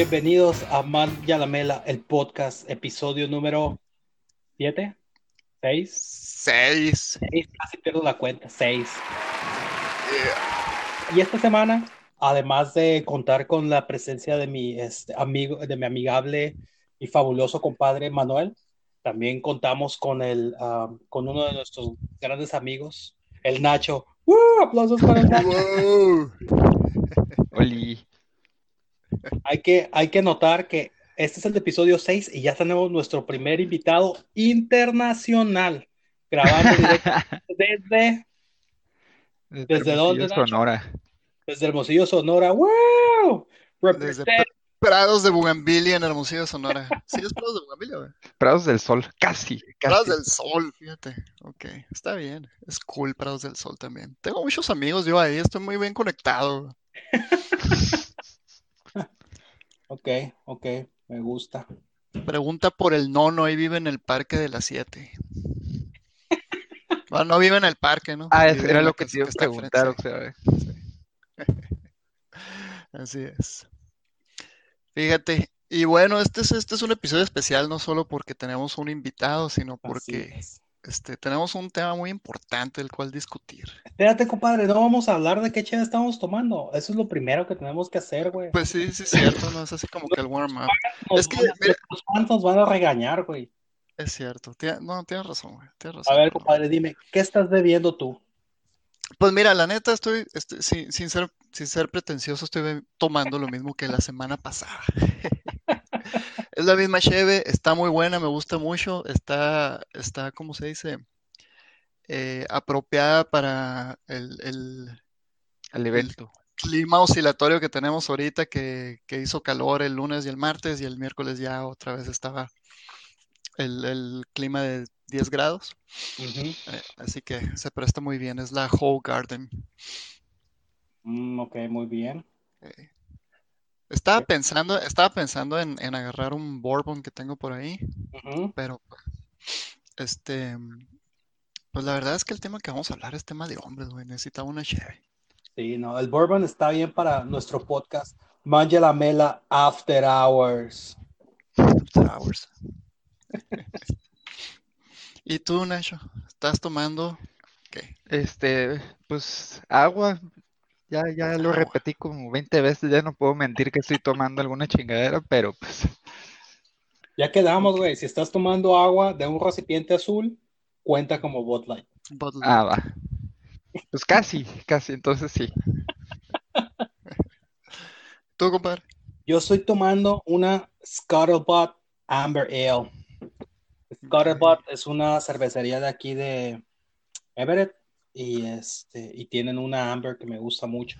Bienvenidos a Man Yalamela, el podcast, episodio número 7, 6, Seis. 6, casi pierdo la cuenta, 6. Y esta semana, además de contar con la presencia de mi este, amigo, de mi amigable y fabuloso compadre Manuel, también contamos con el, um, con uno de nuestros grandes amigos, el Nacho. ¡Uh! Aplausos para el Nacho. Oli. Hay que, hay que notar que este es el episodio 6 y ya tenemos nuestro primer invitado internacional grabando directo desde, ¿Desde dónde? Sonora. desde Hermosillo, Sonora. ¡Wow! Desde. Prados de Bugambilia en Hermosillo, Sonora. ¿Sí es Prados de Bugambilia, güey? Prados del Sol, casi, Prados casi. del Sol, fíjate. Ok, está bien. Es cool Prados del Sol también. Tengo muchos amigos yo ahí, estoy muy bien conectado. Ok, ok, me gusta. Pregunta por el nono, ahí vive en el Parque de las Siete. Bueno, no vive en el parque, ¿no? Ah, eso era lo que te iba a preguntar, o sí. sea, Así es. Fíjate, y bueno, este es, este es un episodio especial no solo porque tenemos un invitado, sino Así porque es. Este, tenemos un tema muy importante del cual discutir. Espérate, compadre, no vamos a hablar de qué chela estamos tomando. Eso es lo primero que tenemos que hacer, güey. Pues sí, sí es cierto, ¿no? Es así como que el warm-up. Es que, van a- mira- Los fans nos van a regañar, güey. Es cierto, no, tienes razón, güey, tienes A razón. ver, compadre, dime, ¿qué estás bebiendo tú? Pues mira, la neta, estoy, estoy- sin, sin ser, sin ser pretencioso, estoy tomando lo mismo que la semana pasada. Es la misma cheve, está muy buena, me gusta mucho, está, está, ¿cómo se dice? Eh, apropiada para el, el el evento. clima oscilatorio que tenemos ahorita, que, que hizo calor el lunes y el martes, y el miércoles ya otra vez estaba el, el clima de 10 grados. Eh, así que se presta muy bien, es la Whole Garden. Mm, ok, muy bien. Eh, Estaba pensando, estaba pensando en, en agarrar un bourbon que tengo por ahí, pero pues, este, pues la verdad es que el tema que vamos a hablar es tema de hombres, güey. Necesitaba una cheve. Sí, no, el bourbon está bien para nuestro podcast. Manja la mela After Hours. After hours. ¿Y tú, Nacho? ¿Estás tomando qué? Este, pues, agua. Ya, ya lo Agua. repetí como 20 veces, ya no puedo mentir que estoy tomando alguna chingadera, pero pues, Ya quedamos, güey. Si estás tomando agua de un recipiente azul, cuenta como Bud Light. Ah, va. Pues casi, casi, entonces sí. ¿Tú, compadre? Yo estoy tomando una Scuttlebutt Amber Ale. Scuttlebutt es una cervecería de aquí de Everett y este y tienen una Amber que me gusta mucho.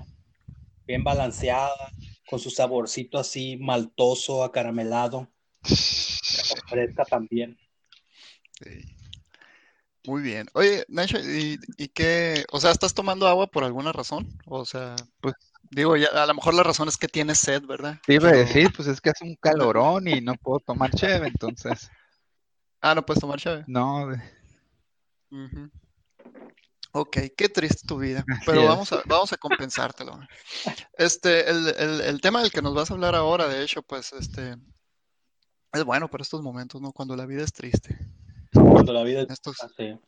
Bien balanceada, con su saborcito así maltoso, acaramelado, fresca también. Sí. Muy bien. Oye, Nacho, ¿y, y qué? O sea, ¿estás tomando agua por alguna razón? O sea, Pues- digo, ya, a lo mejor la razón es que tienes sed, ¿verdad? Te iba a Pero- decir, pues es que hace un calorón y no puedo tomar cheve, entonces, Ah, no puedes tomar chave. no, de- Ujú. Ok, qué triste tu vida, Así pero vamos a, vamos a compensártelo. Este, el, el, el tema del que nos vas a hablar ahora, de hecho, pues, este, es bueno para estos momentos, ¿no? Cuando la vida es triste. Cuando la vida es Estos, así.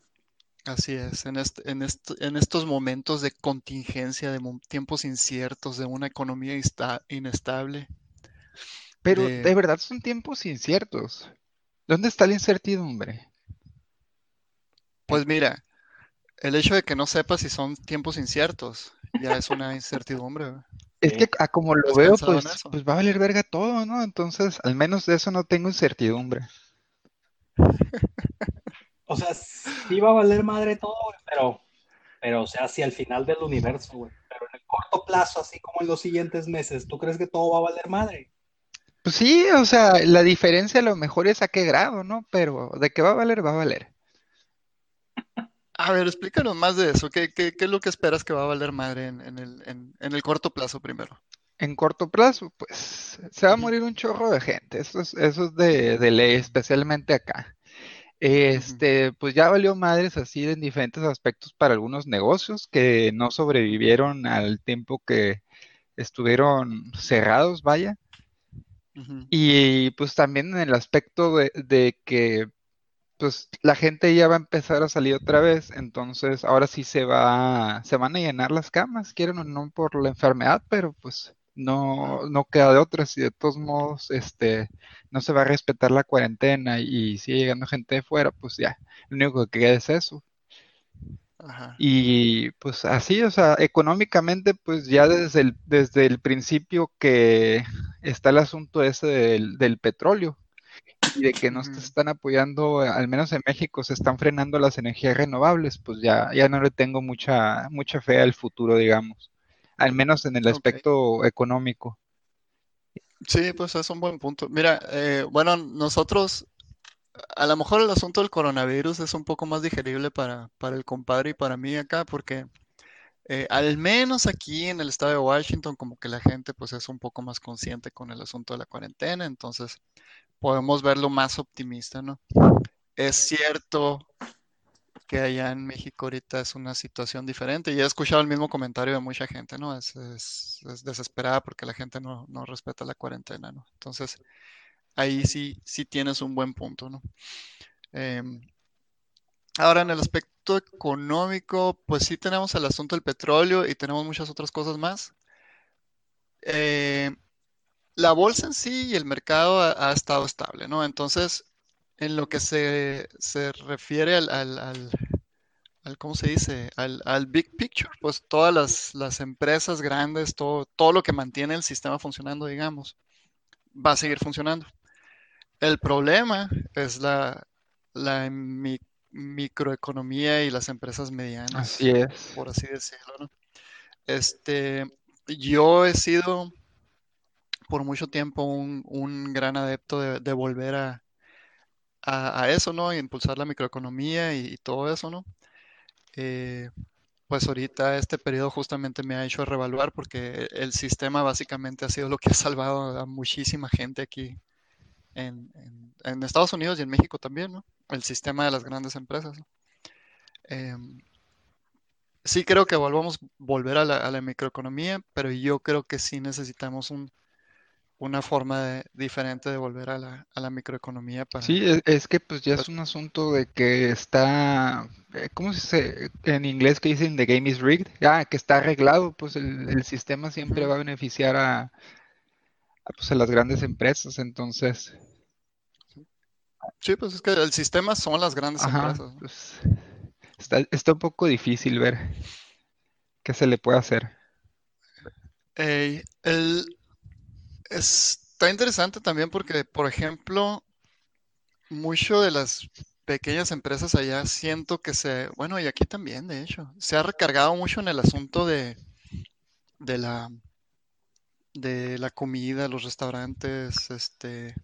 así es, en este, en est- en estos momentos de contingencia, de tiempos inciertos, de una economía insta- inestable. Pero de- de verdad son tiempos inciertos. ¿Dónde está la incertidumbre? Pues mira, el hecho de que no sepas si son tiempos inciertos ya es una incertidumbre. Es Sí. que a como lo ¿Has veo, pues, pues va a valer verga todo, ¿no? Entonces, al menos de eso no tengo incertidumbre. O sea, sí va a valer madre todo, güey, pero, pero, o sea, hacia el final del universo, güey. Pero en el corto plazo, así como en los siguientes meses, ¿tú crees que todo va a valer madre? Pues sí, o sea, la diferencia a lo mejor es a qué grado, ¿no? Pero de que va a valer, va a valer. A ver, explícanos más de eso. ¿Qué, qué, qué es lo que esperas que va a valer madre en, en el, en, en el corto plazo primero? En corto plazo, pues se va a morir un chorro de gente. Eso es, eso es de, de ley, especialmente acá. Este, pues ya valió madres así en diferentes aspectos para algunos negocios que no sobrevivieron al tiempo que estuvieron cerrados, vaya. Y pues también en el aspecto de, de que pues la gente ya va a empezar a salir otra vez, entonces ahora sí se va, se van a llenar las camas, quieren o no por la enfermedad, pero pues no, no queda de otra, si de todos modos este no se va a respetar la cuarentena y sigue llegando gente de fuera, pues ya, lo único que queda es eso. Ajá. Y pues así, o sea, económicamente, pues ya desde el, desde el principio que está el asunto ese del, del petróleo y de que no se están apoyando, al menos en México, se están frenando las energías renovables, pues ya, ya no le tengo mucha, mucha fe al futuro, digamos, al menos en el aspecto económico. Sí, pues es un buen punto. Mira, eh, bueno, nosotros, a lo mejor el asunto del coronavirus es un poco más digerible para, para el compadre y para mí acá, porque eh, al menos aquí en el estado de Washington, como que la gente pues es un poco más consciente con el asunto de la cuarentena, entonces podemos verlo más optimista, ¿no? Es cierto que allá en México ahorita es una situación diferente y he escuchado el mismo comentario de mucha gente, ¿no? Es, es- es desesperada porque la gente no, no respeta la cuarentena, ¿no? Entonces, ahí sí, sí tienes un buen punto, ¿no? Em, ahora, en el aspecto económico, pues sí tenemos el asunto del petróleo y tenemos muchas otras cosas más. Eh, la bolsa en sí y el mercado ha, ha estado estable, ¿no? Entonces, en lo que se, se refiere al, al- al- al, ¿cómo se dice? Al, al big picture, pues todas las, las empresas grandes, todo, todo lo que mantiene el sistema funcionando, digamos, va a seguir funcionando. El problema es la, la mi- microeconomía y las empresas medianas, Así es. por así decirlo, ¿no? Este, yo he sido por mucho tiempo un, gran adepto de, volver a, eso, ¿no? Y impulsar la microeconomía y, todo eso, ¿no? Eh, pues ahorita este periodo justamente me ha hecho revaluar porque el sistema básicamente ha sido lo que ha salvado a muchísima gente aquí en, Estados Unidos y en México también, ¿no? El sistema de las grandes empresas. Em, sí creo que volvamos volver a la, a la microeconomía, pero yo creo que sí necesitamos un, una forma de- diferente de volver a la, a la microeconomía para... Sí, es, es que pues ya es un asunto de que está, eh, ¿cómo se dice en inglés que dicen the game is rigged? Ah, que está arreglado, pues el, el sistema siempre va a beneficiar a, a, pues, a las grandes empresas, entonces, Sí, pues es que el sistema son las grandes ajá, empresas, ¿no? pues está, está un poco difícil ver qué se le puede hacer. Eh, el, está interesante también porque, por ejemplo, mucho de las pequeñas empresas allá siento que se, bueno, y aquí también, de hecho, se ha recargado mucho en el asunto de, de la, de la comida, los restaurantes, este,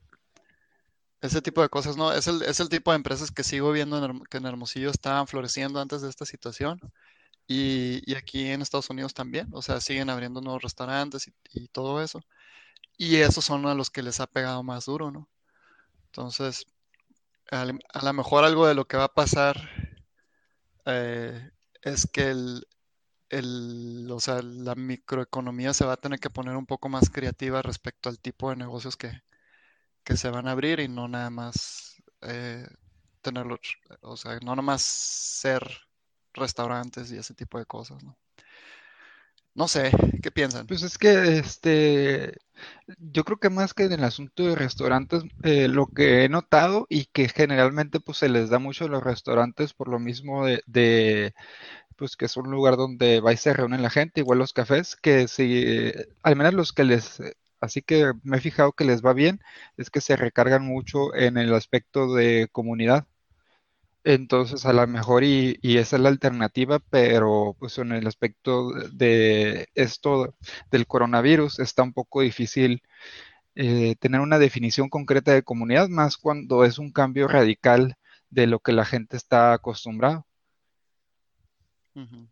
ese tipo de cosas, ¿no? Es el, es el tipo de empresas que sigo viendo en que en Hermosillo estaban floreciendo antes de esta situación. Y, y aquí en Estados Unidos también, o sea, siguen abriendo nuevos restaurantes y todo eso. Y esos son a los que les ha pegado más duro, ¿no? Entonces, al- a lo mejor algo de lo que va a pasar eh, es que el, el, o sea, la microeconomía se va a tener que poner un poco más creativa respecto al tipo de negocios que, que se van a abrir y no nada más eh, tenerlos, o sea, no nada más ser restaurantes y ese tipo de cosas, ¿no? No sé, ¿qué piensan? Pues es que este, yo creo que más que en el asunto de restaurantes, eh, lo que he notado y que generalmente pues se les da mucho a los restaurantes por lo mismo de, de, pues que es un lugar donde va y se reúne la gente, igual los cafés, que si, al menos los que les, así que me he fijado que les va bien, es que se recargan mucho en el aspecto de comunidad. Entonces, a lo mejor y, y esa es la alternativa, pero pues en el aspecto de esto del coronavirus está un poco difícil eh, tener una definición concreta de comunidad, más cuando es un cambio radical de lo que la gente está acostumbrado. Ujú.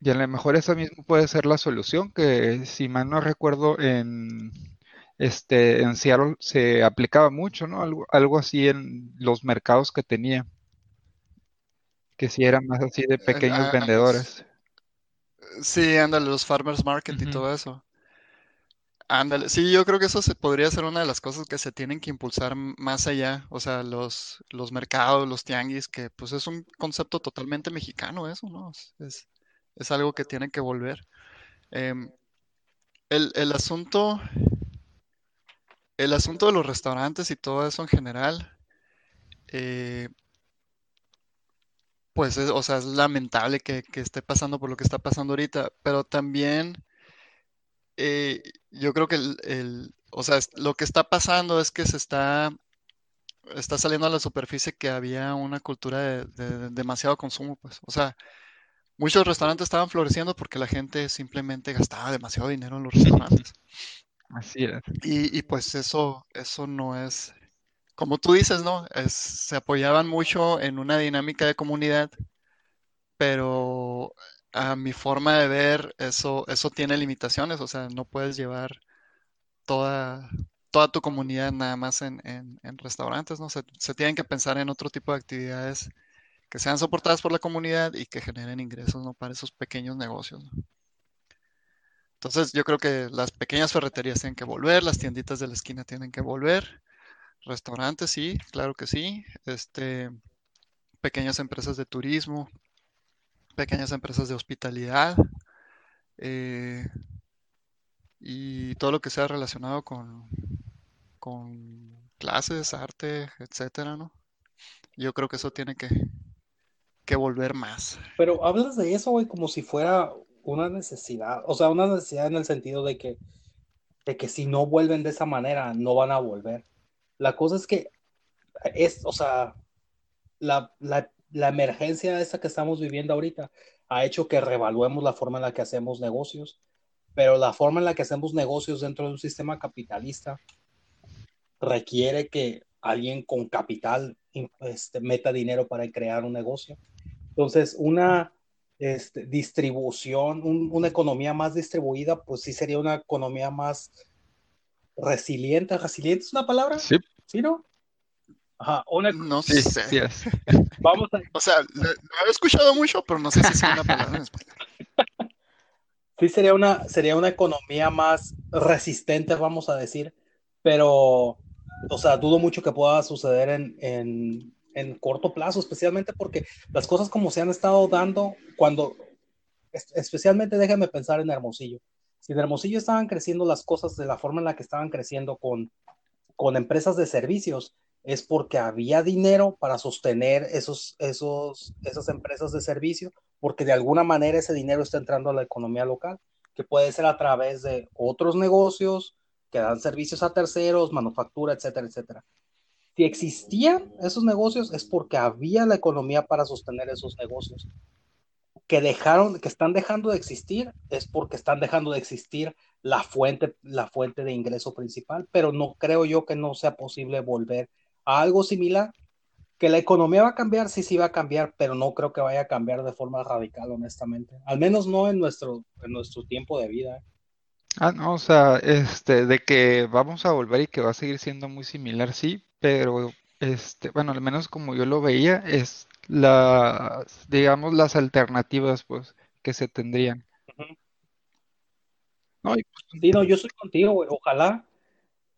Y a lo mejor esa misma puede ser la solución, que si mal no recuerdo en este en Seattle se aplicaba mucho, ¿no? Algo, algo así en los mercados que tenía, que si eran más así de El- pequeños ah, vendedores. sí, ándale, los farmers market y todo eso. Ándale, sí, yo creo que eso se podría ser una de las cosas que se tienen que impulsar más allá, o sea, los, los mercados, los tianguis, que pues es un concepto totalmente mexicano eso, ¿no? Es, es, es algo que tiene que volver. Em, el, el asunto, el asunto de los restaurantes y todo eso en general, eh, pues es, o sea, es lamentable que, que esté pasando por lo que está pasando ahorita, pero también eh, yo creo que el, el- o sea, lo que está pasando es que se está, está saliendo a la superficie que había una cultura de, de demasiado consumo, pues. O sea, muchos restaurantes estaban floreciendo porque la gente simplemente gastaba demasiado dinero en los restaurantes. Así es. Y, y pues eso, eso no es, como tú dices, ¿no? Se apoyaban mucho en una dinámica de comunidad, pero a mi forma de ver, eso, eso tiene limitaciones, o sea, no puedes llevar toda, toda tu comunidad nada más en, en- restaurantes, ¿no? Se, tienen que pensar en otro tipo de actividades que sean soportadas por la comunidad y que generen ingresos, ¿no? Para esos pequeños negocios. Entonces, yo creo que las pequeñas ferreterías tienen que volver, las tienditas de la esquina tienen que volver, restaurantes, sí, claro que sí, este, pequeñas empresas de turismo, pequeñas empresas de hospitalidad, eh, y todo lo que sea relacionado con, con clases, arte, etcétera, ¿no? Yo creo que eso tiene que, que volver más. Pero hablas de eso, güey, como si fuera una necesidad, o sea, una necesidad en el sentido de que, de que si no vuelven de esa manera, no van a volver. La cosa es que es, o sea, la, la, emergencia esa que estamos viviendo ahorita ha hecho que reevaluemos la forma en la que hacemos negocios, pero la forma en la que hacemos negocios dentro de un sistema capitalista requiere que alguien con capital este, meta dinero para crear un negocio. Entonces, una este, distribución, un, una economía más distribuida, pues sí sería una economía más resiliente. ¿Resiliente es una palabra? Sí, ¿Sí, no? Ajá, una, No sí, sé. sí es. vamos a, O sea, lo, lo he escuchado mucho, pero no sé si es una palabra en español. sí sería una, sería una economía más resistente, vamos a decir, pero, o sea, dudo mucho que pueda suceder en, en, en corto plazo, especialmente porque las cosas como se han estado dando, cuando, es- especialmente déjame pensar en Hermosillo. Si en Hermosillo estaban creciendo las cosas de la forma en la que estaban creciendo con, con empresas de servicios, es porque había dinero para sostener esos, esos, esas empresas de servicio, porque de alguna manera ese dinero está entrando a la economía local, que puede ser a través de otros negocios que dan servicios a terceros, manufactura, etcétera, etcétera. Si existían esos negocios es porque había la economía para sostener esos negocios. Que dejaron, que están dejando de existir es porque están dejando de existir la fuente, la fuente de ingreso principal, pero no creo yo que no sea posible volver a algo similar. Que la economía va a cambiar, sí, sí va a cambiar, pero no creo que vaya a cambiar de forma radical, honestamente. Al menos no en nuestro, en nuestro tiempo de vida. Ah, no, o sea, este, de que vamos a volver y que va a seguir siendo muy similar, sí, pero este, bueno, al menos como yo lo veía, es las, digamos, las alternativas, pues, que se tendrían. No, y Sí, no, yo estoy contigo, güey. Ojalá,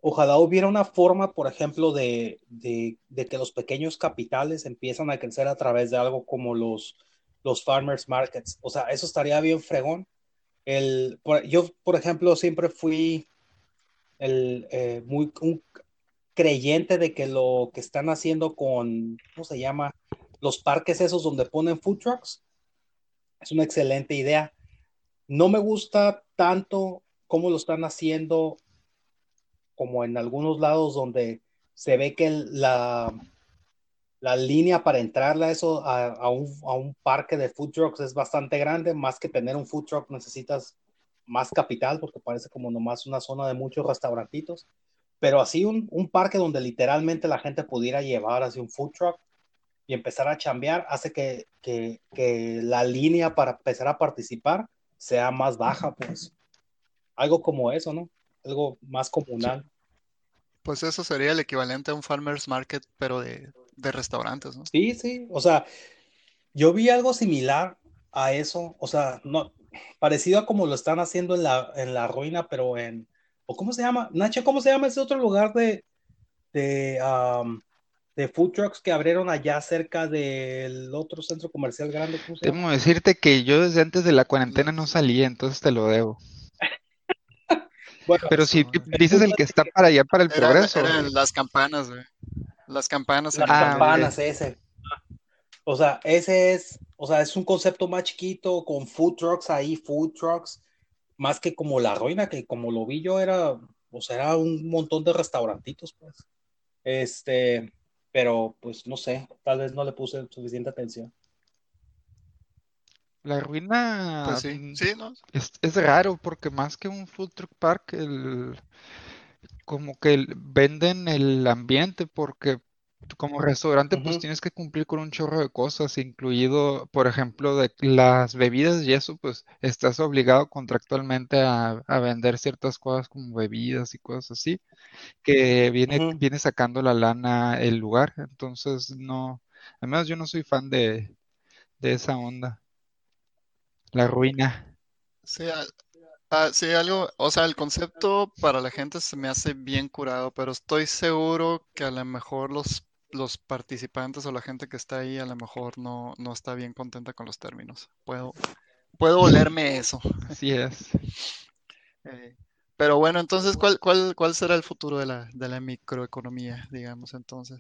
ojalá hubiera una forma, por ejemplo, de, de, de que los pequeños capitales empiezan a crecer a través de algo como los, los farmers markets. O sea, eso estaría bien fregón. El, por- yo, por ejemplo, siempre fui el, eh, muy un creyente de que lo que están haciendo con, ¿cómo se llama? Los parques esos donde ponen food trucks es una excelente idea. No me gusta tanto cómo lo están haciendo como en algunos lados donde se ve que la, la línea para entrarle a eso, a, a un, a un parque de food trucks es bastante grande. Más que tener un food truck necesitas más capital porque parece como nomás una zona de muchos restaurantitos. Pero así un, un parque donde literalmente la gente pudiera llevar así un food truck y empezar a chambear hace que, que, que la línea para empezar a participar sea más baja, pues. Algo como eso, ¿no? Algo más comunal. Pues eso sería el equivalente a un farmer's market, pero de, de restaurantes, ¿no? Sí, sí, o sea, yo vi algo similar a eso, o sea, no, parecido a como lo están haciendo en la, en la ruina, pero en, ¿O cómo se llama? Nacho, ¿cómo se llama ese otro lugar de, de, um, de food trucks que abrieron allá cerca del otro centro comercial grande? ¿Cómo se llama? Debo decirte que yo desde antes de la cuarentena no salía, entonces te lo debo. Bueno, Pero si dices el que está para allá, para el progreso. las campanas, güey. Las campanas. las Ah, campanas, ese. O sea, ese es, o sea, es un concepto más chiquito con food trucks ahí, food trucks, más que como la ruina, que como lo vi yo era, o sea, era un montón de restaurantitos, pues. Este, pero pues no sé, tal vez no le puse suficiente atención. La ruina Pues sí, mm, sí, ¿no? es, es raro porque más que un food truck park, el, como que el- venden el ambiente porque como restaurante pues tienes que cumplir con un chorro de cosas, incluido, por ejemplo, de las bebidas y eso, pues estás obligado contractualmente a, a vender ciertas cosas como bebidas y cosas así, que viene, Ujú. viene sacando la lana el lugar. Entonces, no, además yo no soy fan de, de esa onda, la ruina. Sí, a- ah, sí, algo, o sea, el concepto para la gente se me hace bien curado, pero estoy seguro que a lo mejor los, los participantes o la gente que está ahí a lo mejor no, no está bien contenta con los términos. Puedo, puedo olerme eso. Así es. Eh, pero bueno, entonces, ¿cuál, cuál, cuál será el futuro de la, de la microeconomía, digamos, entonces?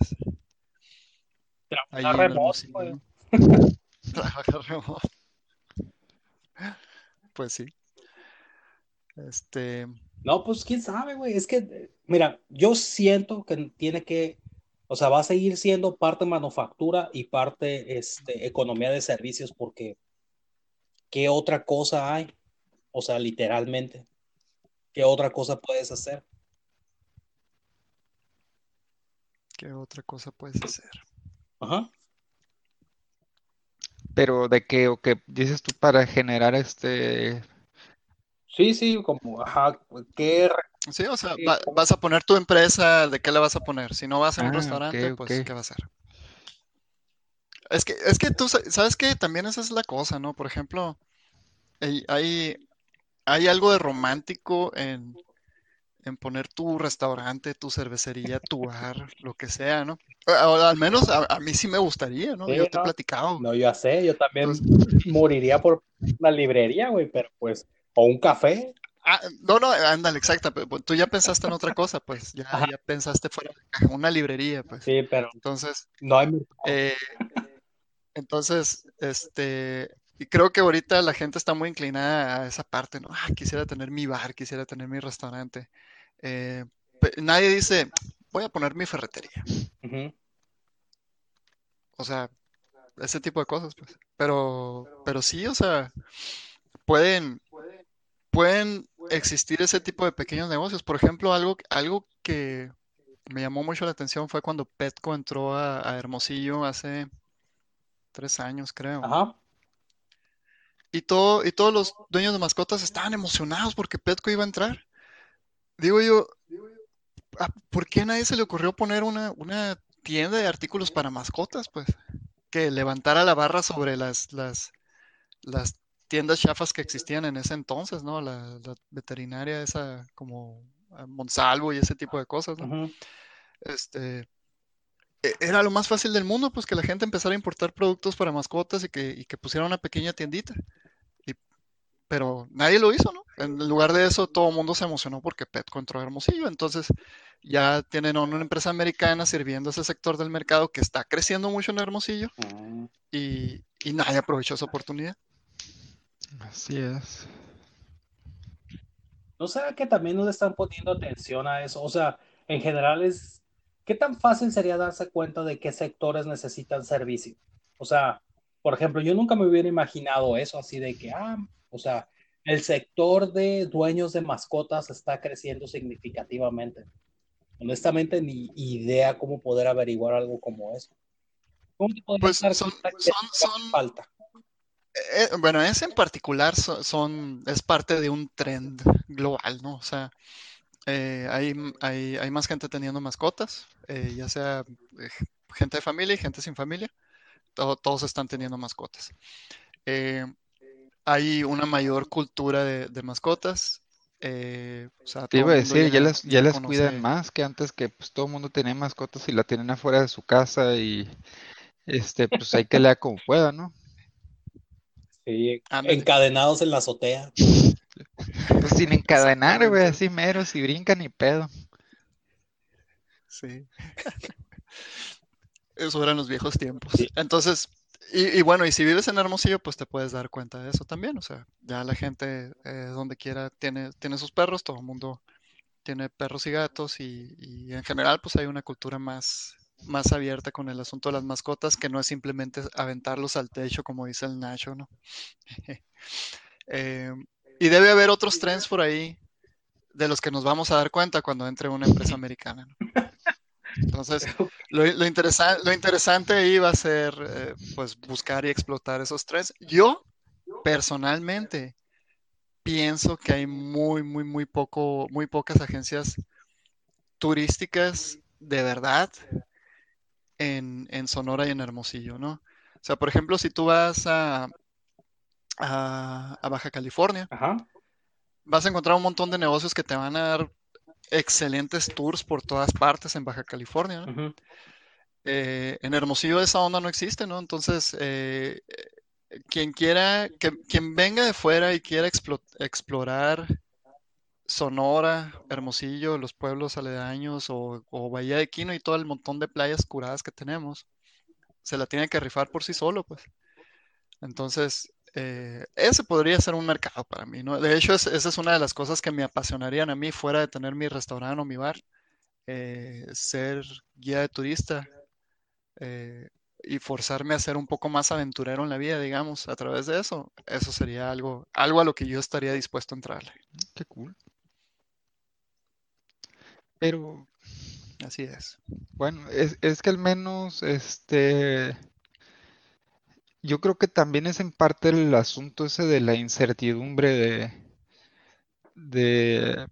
Ahí Trabajar remoto, pues. Trabajar remoto. Pues sí. Este, No, pues quién sabe, güey. Es que, mira, yo siento que tiene que, o sea, va a seguir siendo parte manufactura y parte este, economía de servicios, porque ¿qué otra cosa hay? O sea, literalmente, ¿qué otra cosa puedes hacer? ¿qué otra cosa puedes hacer? Ajá. Pero de qué, o qué dices tú para generar este, Sí, sí, como, ajá, ¿qué? Sí, o sea, va- vas a poner tu empresa, ¿de qué la vas a poner? Si no vas a un Ah, restaurante, pues. ¿qué va a hacer? Es que, es que tú sa- sabes que también esa es la cosa, ¿no? Por ejemplo, hay, hay, algo de romántico en, en poner tu restaurante, tu cervecería, tu bar, lo que sea, ¿no? Al menos a, a mí sí me gustaría, ¿no? Sí, Yo te he no. platicado. No, yo sé, yo también moriría por una librería, güey, pero pues, o un café. Ah, no, no, ándale, exacta. pero Tú ya pensaste en otra cosa, pues, ya, pensaste fuera de caja, una librería, pues. Sí, pero Entonces, no hay. Eh, entonces, este, y creo que ahorita la gente está muy inclinada a esa parte, ¿no? Ah, quisiera tener mi bar, quisiera tener mi restaurante. Eh, nadie dice, voy a poner mi ferretería. O sea, ese tipo de cosas, pues. Pero, pero sí, o sea, pueden, pueden existir ese tipo de pequeños negocios. Por ejemplo, algo, algo que me llamó mucho la atención fue cuando Petco entró a, a Hermosillo hace tres años, creo. Ajá. Y, todo, y todos los dueños de mascotas estaban emocionados porque Petco iba a entrar. Digo yo, ah, ¿por qué a nadie se le ocurrió poner una, una tienda de artículos para mascotas? Pues que levantara la barra sobre las, las, las tiendas chafas que existían en ese entonces, ¿no? La, la veterinaria esa como ah, Monsalvo y ese tipo de cosas. Este, e- era lo más fácil del mundo, pues que la gente empezara a importar productos para mascotas y que, y que pusiera una pequeña tiendita. Y- pero nadie lo hizo, ¿no? En lugar de eso, todo el mundo se emocionó porque Petco entró Hermosillo. Entonces, ya tienen una empresa americana sirviendo a ese sector del mercado que está creciendo mucho en Hermosillo Mm. y, y nadie aprovechó esa oportunidad. Así es. ¿No será que también no le están poniendo atención a eso? O sea, en general es, ¿qué tan fácil sería darse cuenta de qué sectores necesitan servicio? O sea, por ejemplo, yo nunca me hubiera imaginado eso, así de que, ah, o sea, el sector de dueños de mascotas está creciendo significativamente. Honestamente, ni idea cómo poder averiguar algo como eso. ¿Cómo te Pues dar son, cuenta que son, son, falta? Eh, bueno, ese en particular so- son, es parte de un trend global, ¿no? O sea, eh, hay, hay, hay más gente teniendo mascotas, eh, ya sea eh, gente de familia y gente sin familia, todo- todos están teniendo mascotas. Eh, hay una mayor cultura de, de mascotas Eh, o sea, Te iba a decir, ya ya, las, ya las cuidan más que antes que pues todo el mundo tenía mascotas y la tienen afuera de su casa y este, pues hay que leer como pueda, ¿no? Sí, Ándale. encadenados en la azotea. Pues sin encadenar, güey, así mero, si brincan ni pedo. Sí. Eso eran los viejos tiempos. Sí. Entonces, y, y bueno, y si vives en Hermosillo, pues te puedes dar cuenta de eso también. O sea, ya la gente eh, donde quiera tiene, tiene sus perros, todo el mundo tiene perros y gatos y, y en general pues hay una cultura más, más abierta con el asunto de las mascotas que no es simplemente aventarlos al techo como dice el Nacho, ¿no? Eh, y debe haber otros trends por ahí de los que nos vamos a dar cuenta cuando entre una empresa americana, ¿no? Entonces, lo, lo, interesa lo interesante ahí va a ser, eh, pues, buscar y explotar esos trends. Yo, personalmente, pienso que hay muy, muy, muy poco, muy pocas agencias turísticas de verdad en, en Sonora y en Hermosillo, ¿no? O sea, por ejemplo, si tú vas a, a, a Baja California, Ajá. vas a encontrar un montón de negocios que te van a dar excelentes tours por todas partes en Baja California. Eh, en Hermosillo esa onda no existe, ¿no? Entonces, eh, quien quiera, que, quien venga de fuera y quiera explo- explorar Sonora, Hermosillo, los pueblos aledaños o, Bahía de Quino y todo el montón de playas curadas que tenemos, se la tiene que rifar por sí solo, pues. Entonces, eh, ese podría ser un mercado para mí, ¿no? De hecho, es- esa es una de las cosas que me apasionarían a mí, fuera de tener mi restaurante o mi bar, eh, ser guía de turista eh, y forzarme a ser un poco más aventurero en la vida, digamos, a través de eso. Eso sería algo, algo a lo que yo estaría dispuesto a entrarle. Qué cool. Pero Así es. bueno, es, es que al menos este yo creo que también es en parte el asunto ese de la incertidumbre de, de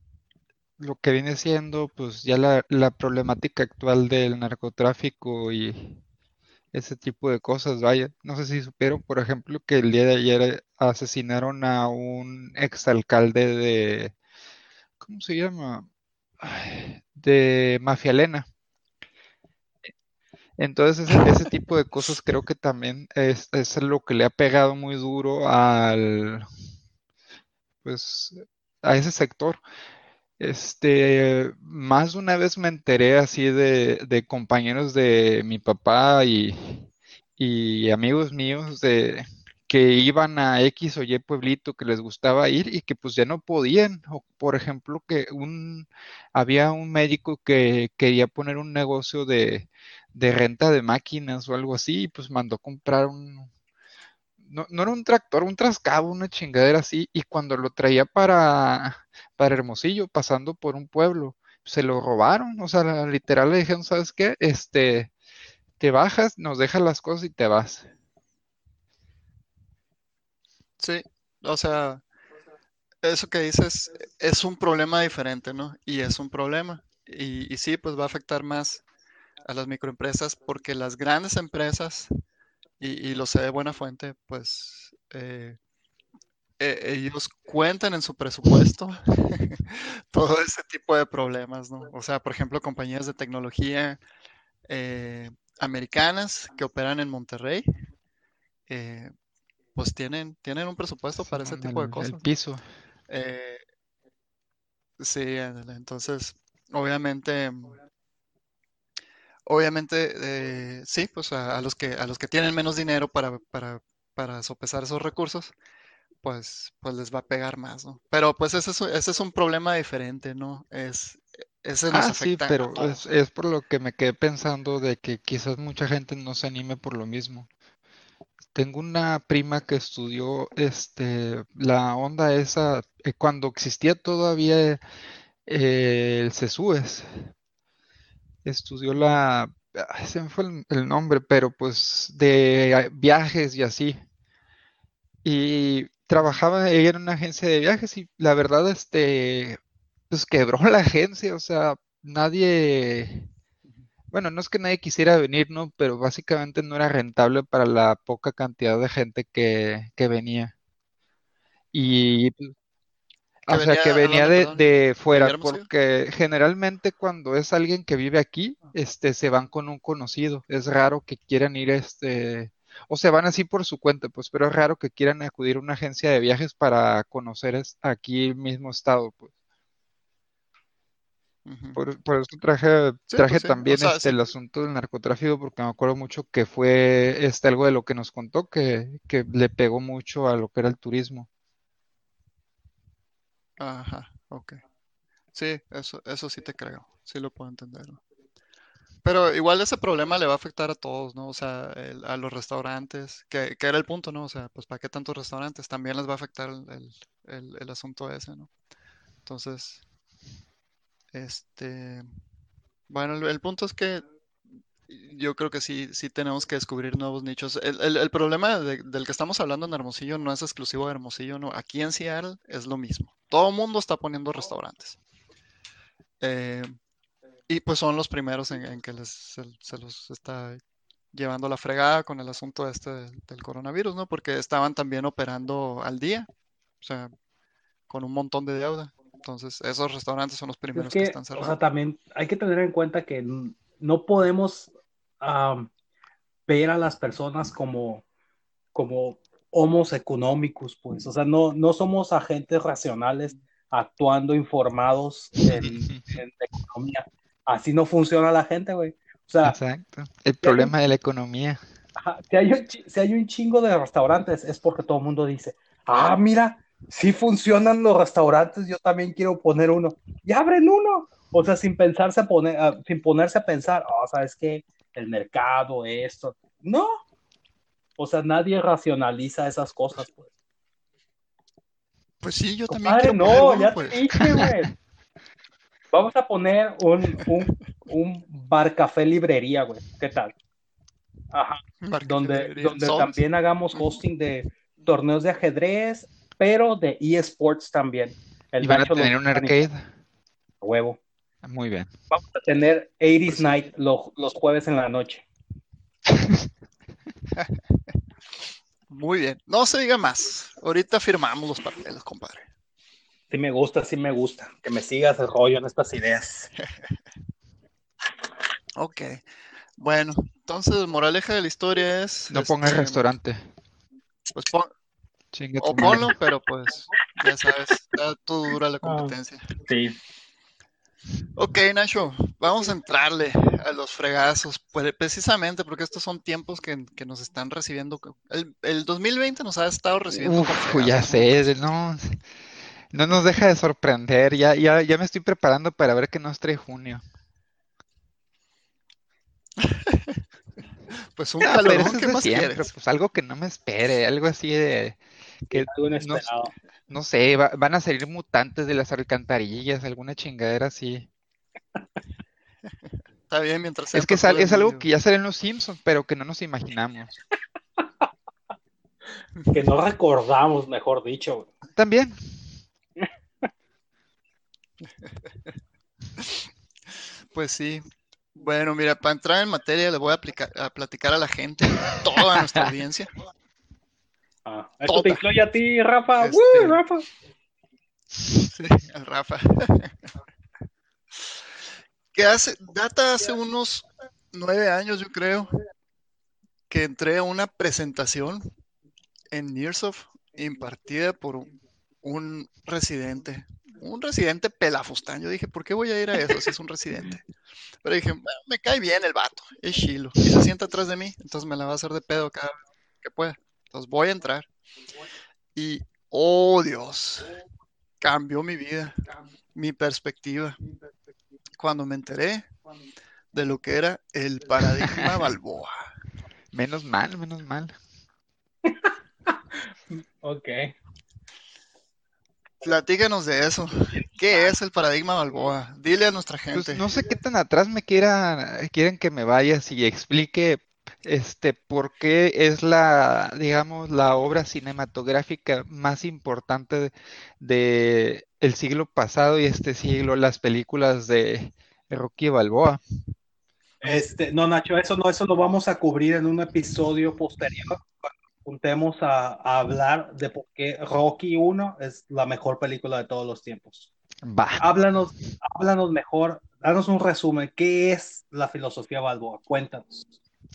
lo que viene siendo pues ya la, la problemática actual del narcotráfico y ese tipo de cosas, vaya. No sé si supieron, por ejemplo, que el día de ayer asesinaron a un exalcalde de, ¿cómo se llama? De Mafialena. Entonces ese, ese tipo de cosas creo que también es, es lo que le ha pegado muy duro al, pues, a ese sector. Este, más de una vez me enteré así de, de compañeros de mi papá y, y amigos míos de que iban a X o Y pueblito que les gustaba ir y que pues ya no podían. O por ejemplo, que un había un médico que quería poner un negocio de, de renta de máquinas o algo así, y pues mandó comprar un, no, no era un tractor, un trascabo, una chingadera así, y cuando lo traía para, para Hermosillo, pasando por un pueblo, se lo robaron, o sea, literal le dijeron, ¿sabes qué? Este, te bajas, nos dejas las cosas y te vas. Sí, o sea, eso que dices es un problema diferente, ¿no? Y es un problema. Y, sí, pues va a afectar más a las microempresas porque las grandes empresas, y, lo sé de buena fuente, pues eh, eh, ellos cuentan en su presupuesto todo ese tipo de problemas, ¿no? O sea, por ejemplo, compañías de tecnología eh, americanas que operan en Monterrey, eh, pues tienen, tienen un presupuesto para ese tipo de el, el cosas, ¿no? piso. Eh, sí, entonces, obviamente, obviamente, eh, sí, pues a, a los que, a los que tienen menos dinero para, para, para sopesar esos recursos, pues, pues les va a pegar más, ¿no? Pero pues ese es, ese es un problema diferente, ¿no? Es, ese nos Ah, sí, afecta pero es, es por lo que me quedé pensando de que quizás mucha gente no se anime por lo mismo. Tengo una prima que estudió este la onda esa eh, cuando existía todavía eh, el CESUES. Estudió la, se me fue el, el nombre, pero pues de viajes y así. Y trabajaba ella en una agencia de viajes y la verdad, este, pues quebró la agencia, o sea, nadie, bueno, no es que nadie quisiera venir, ¿no? Pero básicamente no era rentable para la poca cantidad de gente que, que venía. Y pues, O sea, que venía de, de fuera, porque generalmente cuando es alguien que vive aquí, este, se van con un conocido. Es raro que quieran ir, este, o se van así por su cuenta, pues, pero es raro que quieran acudir a una agencia de viajes para conocer aquí el mismo estado, pues. Por, por eso traje, Sí, traje pues sí, también o sea, este, sí. el asunto del narcotráfico, porque me acuerdo mucho que fue este, algo de lo que nos contó, que, que le pegó mucho a lo que era el turismo. Ajá, ok. Sí, eso, eso sí te creo, sí lo puedo entender. ¿no? Pero igual ese problema le va a afectar a todos, ¿no? O sea, el- a los restaurantes, que, que era el punto, ¿no? O sea, pues ¿para qué tantos restaurantes? También les va a afectar el- el- el asunto ese, ¿no? Entonces, este, bueno, el, punto es que yo creo que sí, sí tenemos que descubrir nuevos nichos. El, problema de- del que estamos hablando en Hermosillo no es exclusivo de Hermosillo, ¿no? Aquí en Seattle es lo mismo. Todo el mundo está poniendo restaurantes. Eh, y pues son los primeros en, que se los está llevando la fregada con el asunto este del, del coronavirus, ¿no? Porque estaban también operando al día, o sea, con un montón de deuda. Entonces, esos restaurantes son los Es primeros que que, están o sea, también hay que tener en cuenta que no podemos am, ver a las personas como, como homos económicos, pues. O sea, no, no somos agentes racionales actuando informados en, en la economía. Así no funciona la gente, güey. O sea, Exacto. El problema de la economía. Si hay, un, si hay un chingo de restaurantes es porque todo el mundo dice, ah, mira, sí funcionan los restaurantes, yo también quiero poner uno. Y abren uno. O sea, sin pensarse a poner, sin ponerse a pensar, oh, ¿sabes qué? El mercado, esto. No. O sea, nadie racionaliza esas cosas, pues. Pues sí, yo también Compadre, quiero poner no, uno, ya pues. te dije, güey. Vamos a poner un, un, un bar café librería, güey. ¿Qué tal? Ajá. Donde, donde también hagamos hosting de torneos de ajedrez, pero de eSports también. El Y van a tener un a arcade. Huevo. Muy bien. Vamos a tener 80s Pues sí. Night lo- los jueves en la noche. Muy bien. No se diga más. Ahorita firmamos los papeles, compadre. Sí me gusta, sí me gusta. Que me sigas el rollo en estas ideas. Ok. Bueno, entonces, moraleja de la historia es. No pongas este, restaurante. Pues pon, O tu madre. ponlo, pero pues, ya sabes, ya todo dura Ah. la competencia. Sí. Ok, Nacho, vamos a entrarle a los fregazos, pues, precisamente porque estos son tiempos que, que nos están recibiendo. El, el 2020 nos ha estado recibiendo. Uf, fregazos, ya ¿no? sé, no, no nos deja de sorprender. Ya, ya, ya me estoy preparando para ver qué nos trae junio. Pues un Ah, ¿qué de más siempre, quieres? pues algo que no me espere, algo así de que inesperado. no sé, va- van a salir mutantes de las alcantarillas, alguna chingadera así. Está bien mientras sea Es que es, algo que ya sale en los Simpsons, pero que no nos imaginamos. Que no recordamos, mejor dicho. También, Pues sí. Bueno, mira, para entrar en materia le voy a, aplicar, a platicar a la gente, toda nuestra audiencia. Ah, esto te incluye a ti, Rafa. Este- ¡Woo, Rafa! Sí, al Rafa. Que hace, data hace unos nueve años, yo creo, que entré a una presentación en Nearsoft impartida por un, un residente. Un residente pelafustán. Yo dije, ¿por qué voy a ir a eso si es un residente? Pero dije, "Bueno, me cae bien el vato, es chilo. Y se sienta atrás de mí, entonces me la va a hacer de pedo cada vez que pueda. Entonces voy a entrar. Y, oh Dios, cambió mi vida, mi perspectiva. Cuando me enteré de lo que era el paradigma Balboa. menos mal, menos mal. Ok. Platícanos de eso. ¿Qué es el paradigma Balboa? Dile a nuestra Pues gente. no sé qué tan atrás me quieran, quieren que me vayas y explique este por qué es la, digamos, la obra cinematográfica más importante de, de el siglo pasado y este siglo, las películas de Rocky Balboa. Este, no, Nacho, eso no, eso lo vamos a cubrir en un episodio posterior. juntemos a, a hablar de por qué Rocky 1 es la mejor película de todos los tiempos. Va. Háblanos, háblanos mejor, danos un resumen. ¿Qué es la filosofía Balboa? Cuéntanos.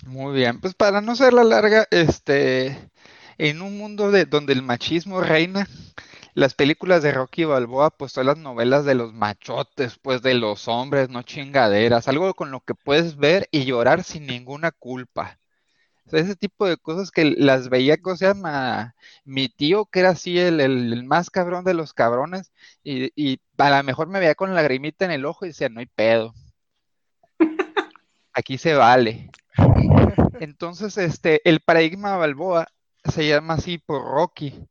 Muy bien, pues para no ser la larga, este, en un mundo de, donde el machismo reina, las películas de Rocky Balboa, pues son las novelas de los machotes, pues de los hombres, no chingaderas, algo con lo que puedes ver y llorar sin ninguna culpa. O sea, ese tipo de cosas que las veía, ¿cómo se llama? Mi tío, que era así el, el- el más cabrón de los cabrones, y, y a lo mejor me veía con la lagrimita en el ojo y decía, no hay pedo, aquí se vale. Entonces, este, el paradigma Balboa se llama así por Rocky.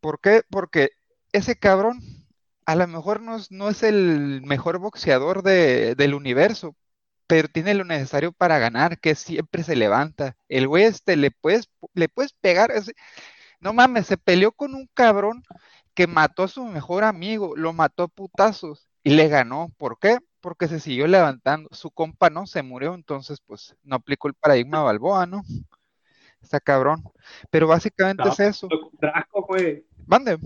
¿Por qué? Porque ese cabrón a lo mejor no es, no es el mejor boxeador de- del universo, pero tiene lo necesario para ganar, que siempre se levanta. El güey este le puedes, le puedes pegar, ese- no mames, se peleó con un cabrón que mató a su mejor amigo, lo mató a putazos y le ganó. ¿Por qué? Porque se siguió levantando. Su compa no se murió, entonces pues no aplicó el paradigma Balboa, ¿no? Está cabrón. Pero básicamente Estaba es eso. con Draco, güey. Mande.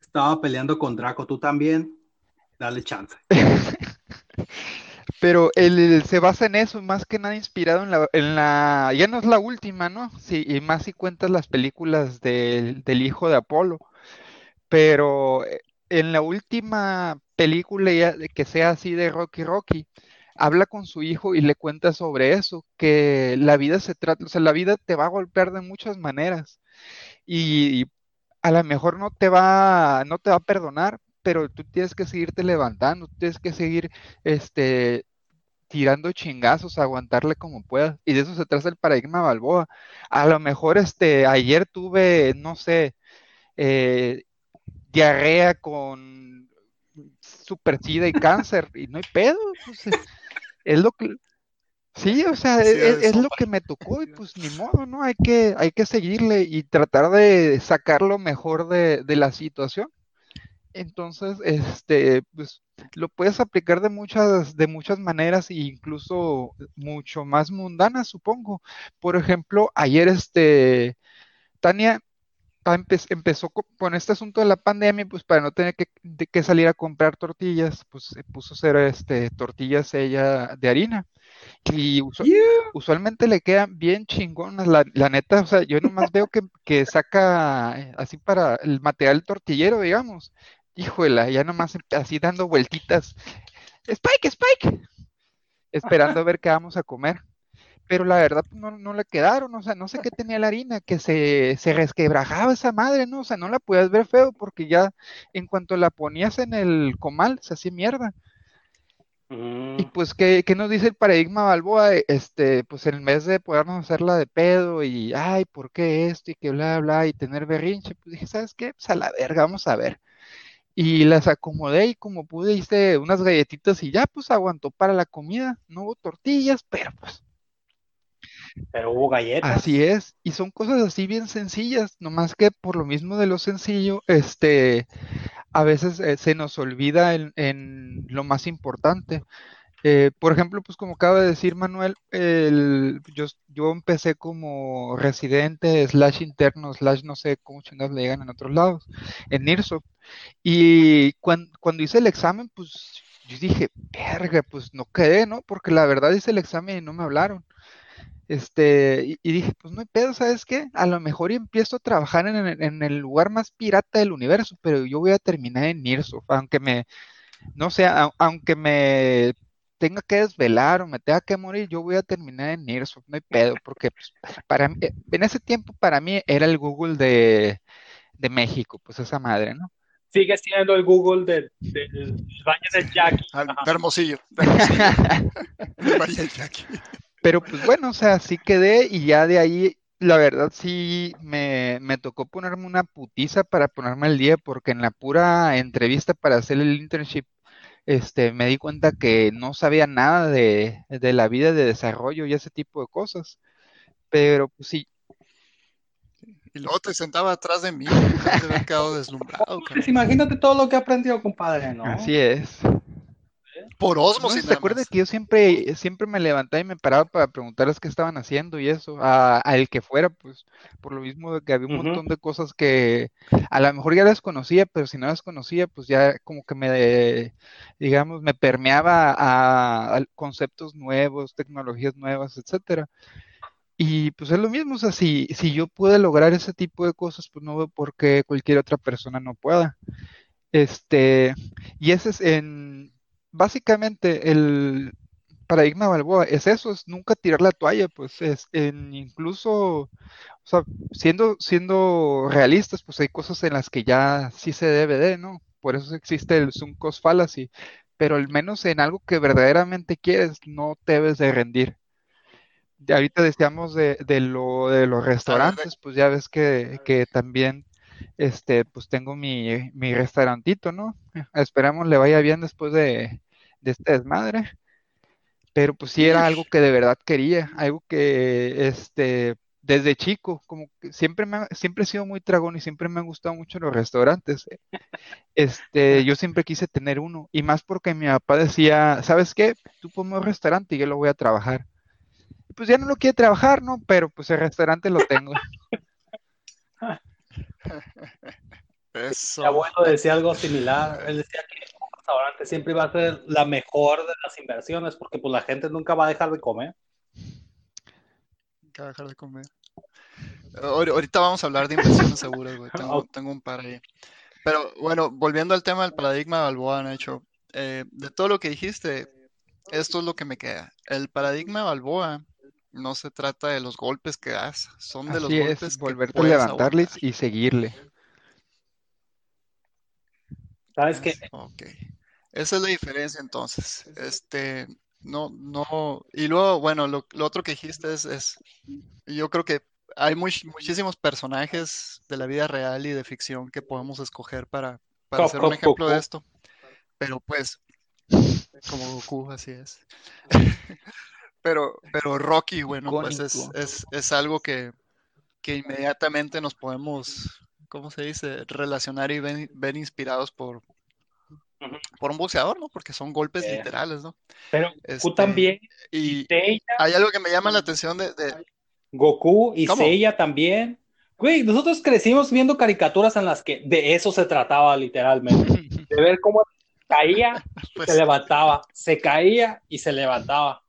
Estaba peleando con Draco, tú también. Dale chance. Pero él se basa en eso, más que nada inspirado en la, en la, ya no es la última, ¿no? Sí, y más si cuentas las películas del, del hijo de Apolo. Pero eh, en la última película que sea así de Rocky Rocky, habla con su hijo y le cuenta sobre eso, que la vida se trata, o sea, la vida te va a golpear de muchas maneras y a lo mejor no te va, no te va a perdonar, pero tú tienes que seguirte levantando, tienes que seguir, este, tirando chingazos, aguantarle como puedas. Y de eso se trata el paradigma Balboa. A lo mejor, este, ayer tuve, no sé, eh, diarrea con super sida y cáncer, y no hay pedo, pues, es lo que, sí, o sea, Sí, es, de es- lo que me tocó, y pues ni modo, ¿no? Hay que, hay que seguirle y tratar de sacar lo mejor de, de la situación. Entonces, este, pues lo puedes aplicar de muchas, de muchas maneras e incluso mucho más mundanas, supongo. Por ejemplo, ayer, este, Tania empe- empezó co- con este asunto de la pandemia, pues para no tener que, de que salir a comprar tortillas, pues se puso a hacer este, tortillas ella de harina. Y Yeah. usualmente le quedan bien chingonas, la, la neta, o sea, yo nomás veo que, que saca eh, así para el material tortillero, digamos. Híjole, ya nomás em- así dando vueltitas. Spike, Spike, esperando a ver qué vamos a comer. Pero la verdad pues, no, no le quedaron, o sea, no sé qué tenía la harina, que se, se resquebrajaba esa madre, ¿no? O sea, no la podías ver feo porque ya en cuanto la ponías en el comal se hacía mierda. Mm. Y pues, ¿qué, qué nos dice el paradigma Balboa? Eh, Este, pues en vez de podernos hacerla de pedo y, ay, ¿por qué esto? Y que bla, bla, y tener berrinche, pues dije, ¿sabes qué? Pues a la verga, vamos a ver. Y las acomodé y como pude hice unas galletitas y ya, pues aguantó para la comida. No hubo tortillas, pero pues Pero hubo galletas. Así es, y son cosas así bien sencillas, nomás que por lo mismo de lo sencillo, este, a veces eh, se nos olvida en, en lo más importante. Eh, por ejemplo, pues como acaba de decir Manuel, el- yo, yo empecé como residente, slash interno, slash no sé cómo chingados le llegan en otros lados, en NIRSO. Y cuan- cuando hice el examen, pues yo dije, verga, pues no quedé, ¿no? Porque la verdad hice el examen y no me hablaron. Este, y, y dije, pues no hay pedo, ¿sabes qué? A lo mejor empiezo a trabajar en, el- en el lugar más pirata del universo, pero yo voy a terminar en NIRSO, aunque me, no sé, au- aunque me tenga que desvelar o me tenga que morir, yo voy a terminar en NIRSO, no hay pedo, porque pues, para mí, eh, en ese tiempo para mí era el Google de, de México, pues esa madre, ¿no? Sigue siendo el Google del, del- del Valle del de Hermosillo. de Valle del Yaqui. Pero pues bueno, o sea, sí quedé y ya de ahí, la verdad sí me, me tocó ponerme una putiza para ponerme al día, porque en la pura entrevista para hacer el internship, este, me di cuenta que no sabía nada de, de la vida de desarrollo y ese tipo de cosas. Pero pues sí, Y luego te sentaba atrás de mí. Te haber quedado deslumbrado, Pues imagínate todo lo que aprendió, compadre, ¿no? así es. Por No, osmosis ¿se nada acuerda que yo siempre, siempre me levantaba y me paraba para preguntarles qué estaban haciendo y eso, a, a el que fuera, pues, por lo mismo de que había un montón de cosas que a lo mejor ya las conocía, pero si no las conocía, pues ya como que me, digamos, me permeaba a, a conceptos nuevos, tecnologías nuevas, etcétera. Y pues es lo mismo, o sea, si, si yo pude lograr ese tipo de cosas, pues no veo por qué cualquier otra persona no pueda. Este, y ese es en, básicamente el paradigma Balboa es eso, es nunca tirar la toalla, pues es en incluso, o sea, siendo, siendo realistas, pues hay cosas en las que ya sí se debe de, ¿no? Por eso existe el sunk cost fallacy, pero al menos en algo que verdaderamente quieres, no te debes de rendir. Y ahorita decíamos de, de lo de los de- restaurantes, pues ya ves que, que también este, pues tengo mi, mi restaurantito, ¿no? Esperamos le vaya bien después de, de este desmadre. Pero pues sí era algo que de verdad quería, algo que este, desde chico, como que siempre me, ha- siempre he sido muy tragón y siempre me han gustado mucho los restaurantes. Este, yo siempre quise tener uno, y más porque mi papá decía, ¿sabes qué? Tú ponme un restaurante y yo lo voy a trabajar. Y Pues ya no lo quiere trabajar, ¿no? Pero pues el restaurante lo tengo. Mi abuelo decía algo similar. Él decía que restaurante siempre va a ser la mejor de las inversiones porque pues la gente nunca va a dejar de comer. Nunca dejar de comer. Ahor- Ahorita vamos a hablar de inversiones seguras, güey. Tengo, un par ahí. Pero bueno, volviendo al tema del paradigma Balboa, Nacho, eh, de todo lo que dijiste, esto es lo que me queda. El paradigma Balboa no se trata de los golpes que das, son de los Así es, golpes que volverte a puedes levantarles aguantar. y seguirle. ¿Sabes qué? Es- ok. Esa es la diferencia entonces. Este, no, no, y luego, bueno, lo, lo otro que dijiste es, es, yo creo que hay much- muchísimos personajes de la vida real y de ficción que podemos escoger para, para hacer un ejemplo de esto. Pero pues, como Goku, así es. Pero, pero Rocky, bueno, pues es, es, es algo que, que inmediatamente nos podemos, ¿cómo se dice? Relacionar y ven- ver inspirados por, Por un boxeador, ¿no? Porque son golpes literales, ¿no? Pero Goku Este, también, y Seiya, hay algo que me llama la atención de, de- Goku y ¿Cómo? Seiya también. Güey, nosotros crecimos viendo caricaturas en las que de eso se trataba literalmente. De ver cómo caía y pues, se levantaba, se caía y se levantaba.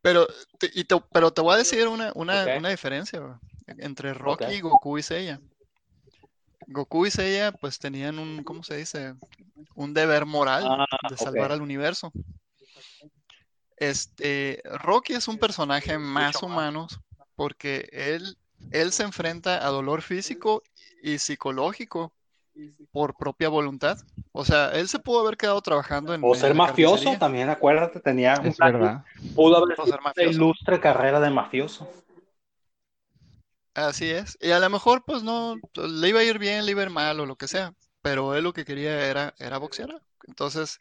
pero, te, y te- pero te voy a decir una, una, diferencia entre Rocky, Ok. Goku y Seiya. Goku y Seiya pues tenían un, ¿cómo se dice? Un deber moral Ah, de salvar al universo. Este, Rocky es un personaje más humano porque él, él se enfrenta a dolor físico y psicológico por propia voluntad. O sea, él se pudo haber quedado trabajando en, O ser mafioso carnicería. también, acuérdate, tenía Es verdad. pudo haber sido una mafioso. ilustre carrera de mafioso. Así es. Y a lo mejor, pues no, le iba a ir bien, le iba a ir mal o lo que sea. Pero él lo que quería era, era boxear. Entonces,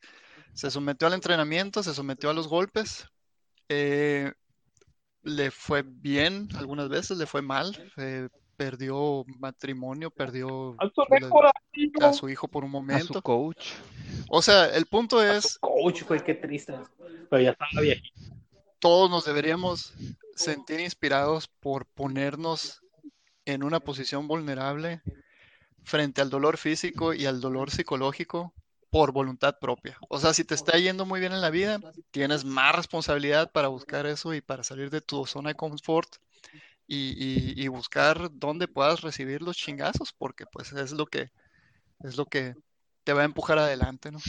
se sometió al entrenamiento, se sometió a los golpes. eh, le fue bien algunas veces, le fue mal. eh, perdió matrimonio, perdió A su a hijo por un A su momento. coach. O sea, el punto a es, su coach, güey, qué triste. Pero ya estaba viejito. todos nos deberíamos sentir inspirados por ponernos en una posición vulnerable frente al dolor físico y al dolor psicológico por voluntad propia. O sea, si te está yendo muy bien en la vida, tienes más responsabilidad para buscar eso y para salir de tu zona de confort y, buscar dónde puedas recibir los chingazos, porque pues es lo que es lo que te va a empujar adelante, ¿no?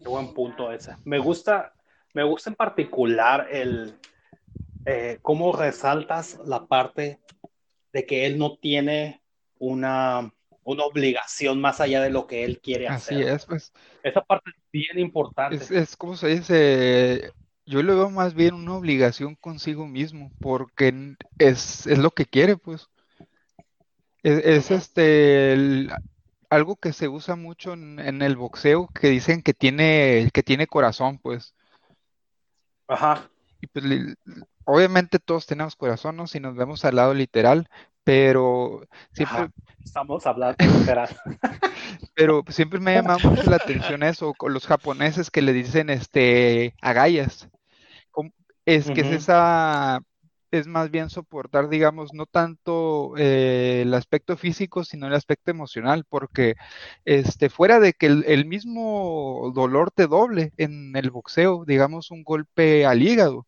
Qué buen punto ese. Me gusta, me gusta en particular el eh, cómo resaltas la parte de que él no tiene una, una obligación más allá de lo que él quiere Así hacer. es, pues. Esa parte es bien importante. Es, es como se dice, yo lo veo más bien una obligación consigo mismo, porque es, es lo que quiere, pues. Es, es, este el- algo que se usa mucho en, en el boxeo, que dicen que tiene, que tiene corazón, pues. Ajá. Y pues obviamente todos tenemos corazón, ¿no? Si nos vemos al lado literal, pero siempre, Ajá. Estamos hablando literal. pero siempre me ha llamado mucho la atención eso, con los japoneses que le dicen este agallas. Es que es esa es más bien soportar, digamos, no tanto eh, el aspecto físico, sino el aspecto emocional, porque este, fuera de que el, mismo dolor te doble en el boxeo, digamos, un golpe al hígado,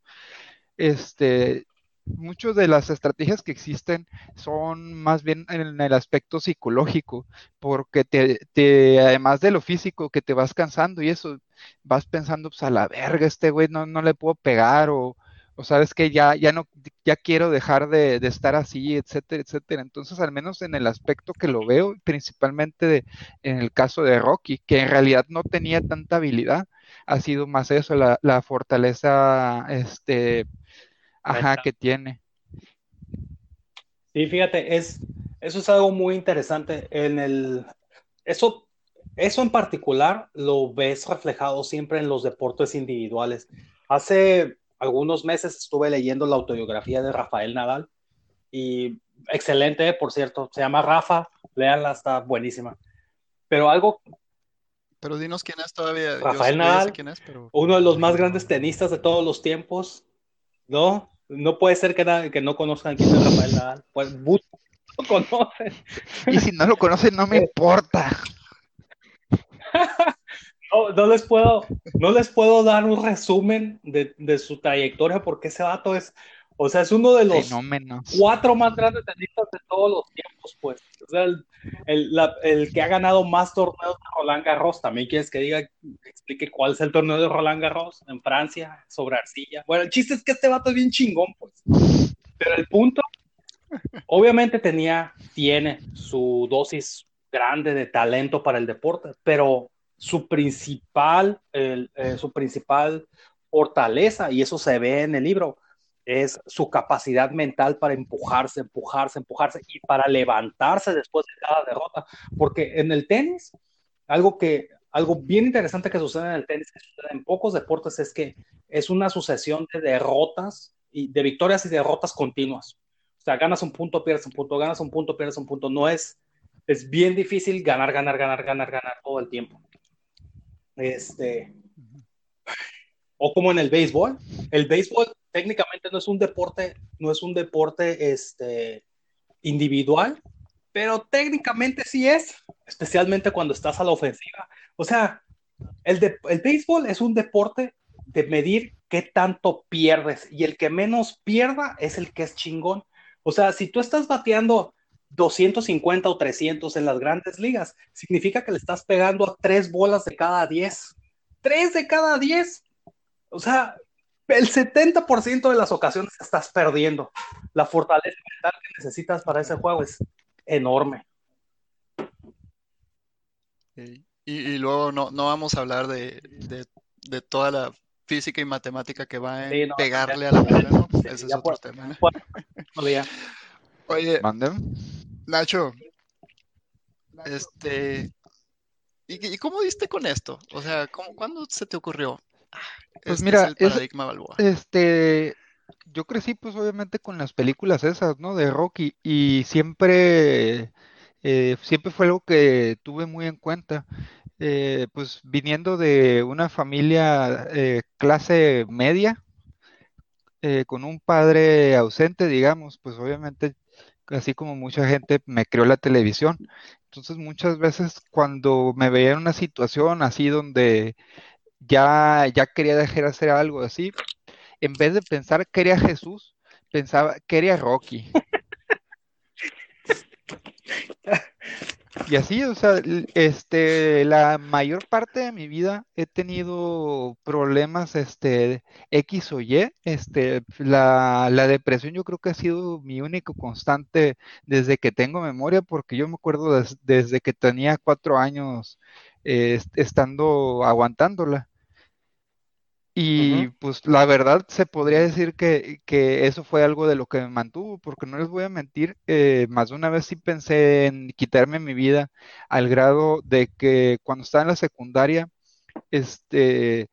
este, muchas de las estrategias que existen son más bien en el aspecto psicológico, porque te, además de lo físico, que te vas cansando y eso, vas pensando, pues a la verga, este güey no, no le puedo pegar o o sabes que ya, ya no, ya quiero dejar de, estar así, etcétera, etcétera. Entonces, al menos en el aspecto que lo veo, principalmente en el caso de Rocky, que en realidad no tenía tanta habilidad, ha sido más eso, la, fortaleza, este, ajá, que tiene. Sí, fíjate, es, eso es algo muy interesante. En el, eso, eso en particular lo ves reflejado siempre en los deportes individuales. Hace algunos meses estuve leyendo la autobiografía de Rafael Nadal y excelente, por cierto, se llama Rafa, léanla, está buenísima. Pero algo... Pero dinos quién es todavía. Rafael Nadal, uno de los más grandes tenistas de todos los tiempos, ¿no? No puede ser que, que no conozcan quién es Rafael Nadal. Pues lo conocen. Y si no lo conocen, no me importa. No, les puedo, no les puedo dar un resumen de, su trayectoria porque ese vato es, o sea, es uno de los cuatro más grandes tenistas de todos los tiempos, pues. O sea, el, que ha ganado más torneos de Roland Garros, también quieres que diga, explique cuál es el torneo de Roland Garros en Francia, sobre arcilla. Bueno, el chiste es que este vato es bien chingón, pues. Pero el punto, obviamente tenía, tiene su dosis grande de talento para el deporte, pero su principal, eh, su principal fortaleza, y eso se ve en el libro, es su capacidad mental para empujarse, empujarse, empujarse y para levantarse después de cada derrota. Porque en el tenis, algo que algo bien interesante que sucede en el tenis, que sucede en pocos deportes, es que es una sucesión de derrotas y de victorias y derrotas continuas. O sea, ganas un punto, pierdes un punto, ganas un punto, pierdes un punto. No es, es bien difícil ganar, ganar, ganar, ganar, ganar todo el tiempo. Este, o como en el béisbol. El béisbol técnicamente no es un deporte, no es un deporte este, individual, pero técnicamente sí es, especialmente cuando estás a la ofensiva. O sea, el, el béisbol es un deporte de medir qué tanto pierdes y el que menos pierda es el que es chingón. O sea, si tú estás bateando 250 o 300 en las grandes ligas, significa que le estás pegando a tres bolas de cada 10. Tres de cada 10. O sea, el 70% de las ocasiones estás perdiendo. La fortaleza mental que necesitas para ese juego es enorme. Y, luego no, no, vamos a hablar de, de, toda la física y matemática que va a pegarle a la bola, ¿no? Ese es otro tema. Oye, Nacho, este, ¿y, cómo diste con esto? O sea, ¿cómo, ¿cuándo se te ocurrió? Pues este mira, este, yo crecí pues obviamente con las películas esas, ¿no? De Rocky y siempre, eh, siempre fue algo que tuve muy en cuenta. Eh, pues viniendo de una familia eh, clase media, con un padre ausente, digamos, pues obviamente así como mucha gente me creó la televisión. Entonces muchas veces cuando me veía en una situación así donde ya, ya quería dejar de hacer algo así, en vez de pensar que era Jesús, pensaba que era Rocky. Y así, o sea, este, la mayor parte de mi vida he tenido problemas, este, X o Y, este, la, depresión yo creo que ha sido mi único constante desde que tengo memoria, porque yo me acuerdo desde que tenía cuatro años eh, estando aguantándola. Y pues la verdad se podría decir que, eso fue algo de lo que me mantuvo, porque no les voy a mentir, eh, más de una vez sí pensé en quitarme mi vida al grado de que cuando estaba en la secundaria, este,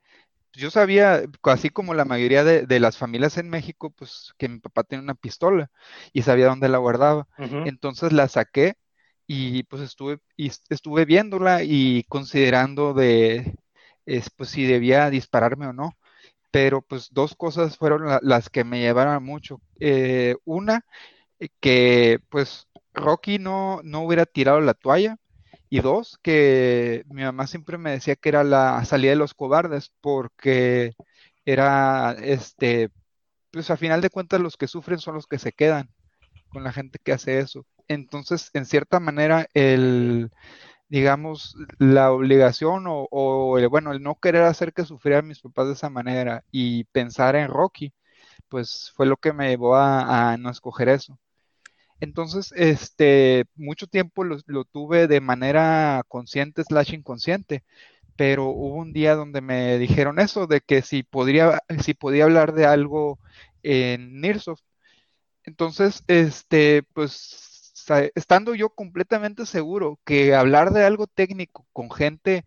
yo sabía, así como la mayoría de, las familias en México, pues que mi papá tenía una pistola y sabía dónde la guardaba. Entonces la saqué y pues estuve, estuve viéndola y considerando de, pues si debía dispararme o no. Pero pues dos cosas fueron las que me llevaron mucho. Eh, una, eh, que pues Rocky no, no hubiera tirado la toalla. Y dos, que mi mamá siempre me decía que era la salida de los cobardes, porque era, este, pues a final de cuentas los que sufren son los que se quedan con la gente que hace eso. Entonces, en cierta manera, el, digamos, la obligación o, el, bueno, el no querer hacer que sufrieran mis papás de esa manera y pensar en Rocky, pues fue lo que me llevó a, no escoger eso. Entonces, este, mucho tiempo lo, tuve de manera consciente slash inconsciente, pero hubo un día donde me dijeron eso, de que si podría, si podía hablar de algo en Nearsoft. Entonces, este, pues estando yo completamente seguro que hablar de algo técnico con gente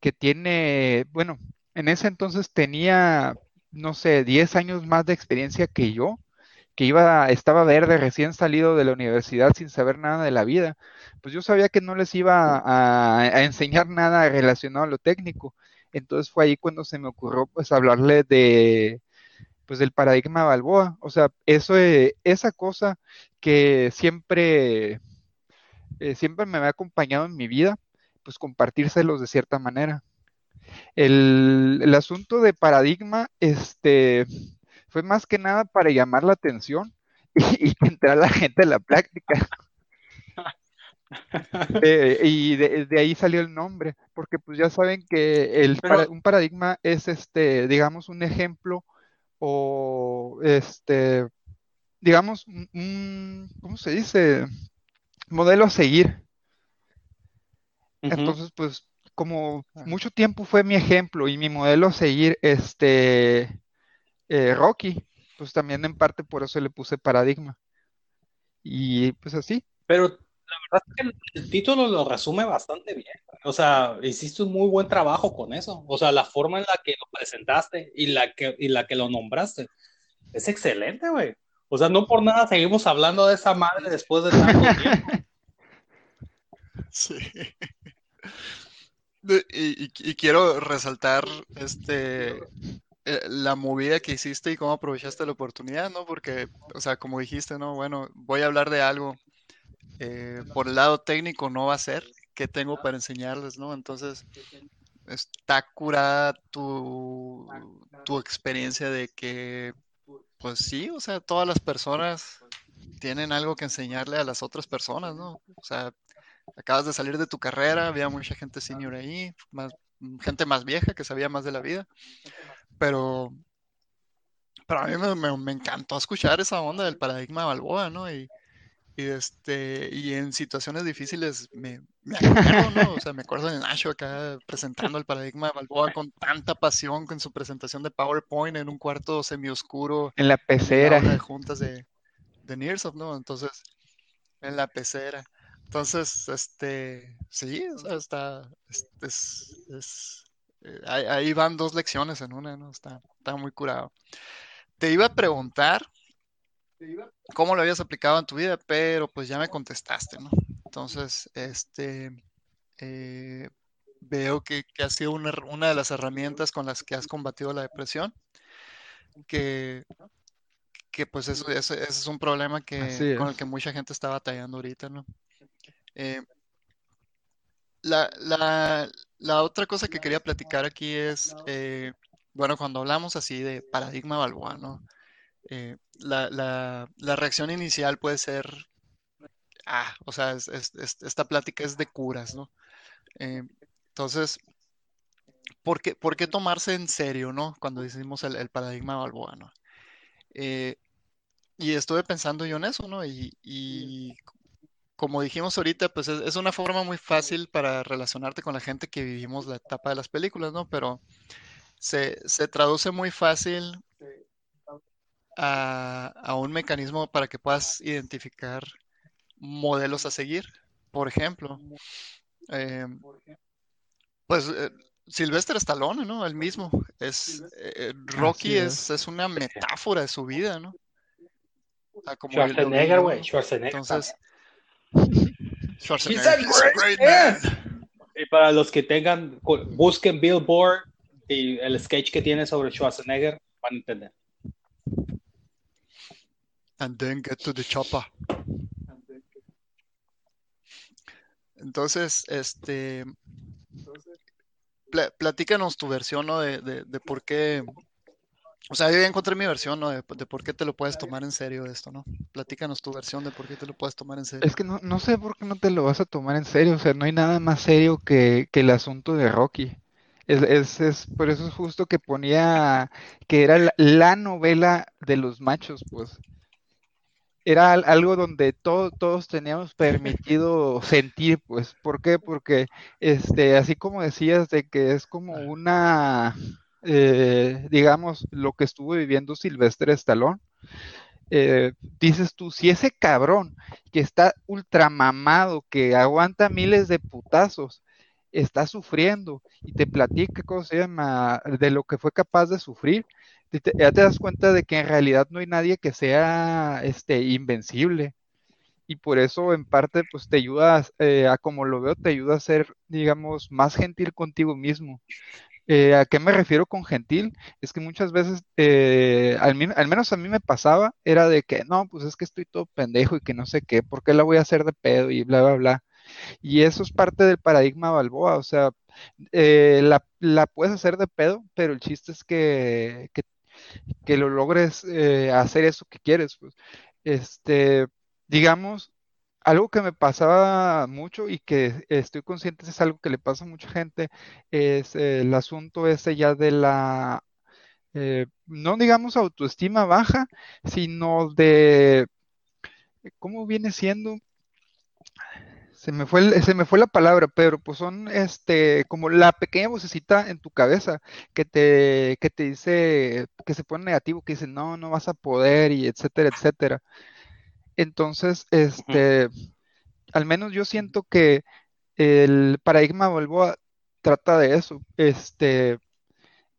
que tiene, bueno, en ese entonces tenía, no sé, 10 años más de experiencia que yo, que iba, estaba verde, recién salido de la universidad sin saber nada de la vida, pues yo sabía que no les iba a, a enseñar nada relacionado a lo técnico. Entonces fue ahí cuando se me ocurrió pues hablarle de, pues del paradigma Balboa. O sea, eso, esa cosa que siempre, eh, siempre me ha acompañado en mi vida, pues compartírselos de cierta manera. El, asunto de paradigma, este, fue más que nada para llamar la atención y, entrar la gente en la práctica. Eh, y de, ahí salió el nombre, porque pues ya saben que el, un paradigma es este, digamos, un ejemplo o este, digamos, un, ¿cómo se dice? Modelo a seguir. Entonces, pues, como mucho tiempo fue mi ejemplo y mi modelo a seguir, este, eh, Rocky, pues también en parte por eso le puse paradigma. Y pues así. Pero la verdad es que el título lo resume bastante bien. O sea, hiciste un muy buen trabajo con eso. O sea, la forma en la que lo presentaste y la que, y la que lo nombraste es excelente, güey. O sea, no por nada seguimos hablando de esa madre después de tanto tiempo. Sí. Y, quiero resaltar este eh, la movida que hiciste y cómo aprovechaste la oportunidad, ¿no? Porque, o sea, como dijiste, ¿no? Bueno, voy a hablar de algo eh, por el lado técnico no va a ser, ¿qué tengo para enseñarles, no? Entonces, está curada tu, tu experiencia de que, pues sí, o sea, todas las personas tienen algo que enseñarle a las otras personas, ¿no? O sea, acabas de salir de tu carrera, había mucha gente senior ahí, más, gente más vieja que sabía más de la vida, pero, pero a mí me, encantó escuchar esa onda del paradigma Balboa, ¿no? Y, este, y en situaciones difíciles me, me acuerdo, ¿no? O sea, me acuerdo de Nacho acá presentando el paradigma de Balboa con tanta pasión con su presentación de PowerPoint en un cuarto semioscuro. En la pecera. De juntas de, de Nearsoft, ¿no? Entonces, en la pecera. Entonces, este, sí, o sea, está, es, es, eh, ahí, van dos lecciones en una, ¿no? Está, está muy curado. Te iba a preguntar cómo lo habías aplicado en tu vida, pero pues ya me contestaste, ¿no? Entonces, este, eh, veo que, ha sido una, de las herramientas con las que has combatido la depresión, que, que pues eso, es un problema que, con el que mucha gente está batallando ahorita, ¿no? Eh, la, la, otra cosa que quería platicar aquí es, eh, bueno, cuando hablamos así de paradigma Balboa, ¿no? Eh, la, la, reacción inicial puede ser, ah, o sea, esta plática es de curas, ¿no? Eh, entonces, ¿por qué, ¿por qué, tomarse en serio, ¿no? Cuando decimos el, paradigma Balboa, ¿no? Eh, y estuve pensando yo en eso, ¿no? Y, como dijimos ahorita, pues es, es, una forma muy fácil para relacionarte con la gente que vivimos la etapa de las películas, ¿no? Pero se, se traduce muy fácil a, un mecanismo para que puedas identificar modelos a seguir. Por ejemplo, eh, pues eh, Sylvester Stallone, ¿no? El mismo. Es, eh, Rocky es. Es, una metáfora de su vida, ¿no? Schwarzenegger, güey. Schwarzenegger. Entonces, Schwarzenegger. He's a great man. Y para los que tengan, busquen Billboard y el sketch que tiene sobre Schwarzenegger, van a entender. And then get to the chopper. Entonces, este, platícanos tu versión, ¿no? De, de, por qué, o sea, yo ya encontré mi versión, ¿no? De, por qué te lo puedes tomar en serio esto, ¿no? Platícanos tu versión de por qué te lo puedes tomar en serio. Es que no, no sé por qué no te lo vas a tomar en serio, o sea, no hay nada más serio que, que el asunto de Rocky. Es, es, es, por eso es justo que ponía que era la novela de los machos, pues era algo donde todos teníamos permitido sentir, pues, ¿por qué? Porque, este, así como decías de que es como una, eh, digamos, lo que estuvo viviendo Silvestre Stallone, eh, dices tú, si ese cabrón que está ultramamado, que aguanta miles de putazos, está sufriendo y te platica, ¿cómo se llama?, de lo que fue capaz de sufrir, ya te das cuenta de que en realidad no hay nadie que sea este, invencible. Y por eso, en parte, pues te ayuda, eh, a como lo veo, te ayuda a ser, digamos, más gentil contigo mismo. Eh, ¿A qué me refiero con gentil? Es que muchas veces, eh, al, menos a mí me pasaba, era de que, no, pues es que estoy todo pendejo y que no sé qué, ¿por qué la voy a hacer de pedo? Y bla, bla, bla. Y eso es parte del paradigma Balboa, o sea, la, la, puedes hacer de pedo, pero el chiste es que, que que lo logres eh, hacer eso que quieres. Pues. Este, digamos, algo que me pasaba mucho y que estoy consciente es algo que le pasa a mucha gente, es el asunto ese ya de la, eh, no digamos autoestima baja, sino de, ¿cómo viene siendo? Se me fue, se me fue la palabra, pero pues son este, como la pequeña vocecita en tu cabeza que te, que te dice, que se pone negativo, que dice, no, no vas a poder, y etcétera, etcétera. Entonces, este, al menos yo siento que el paradigma Balboa trata de eso. Este,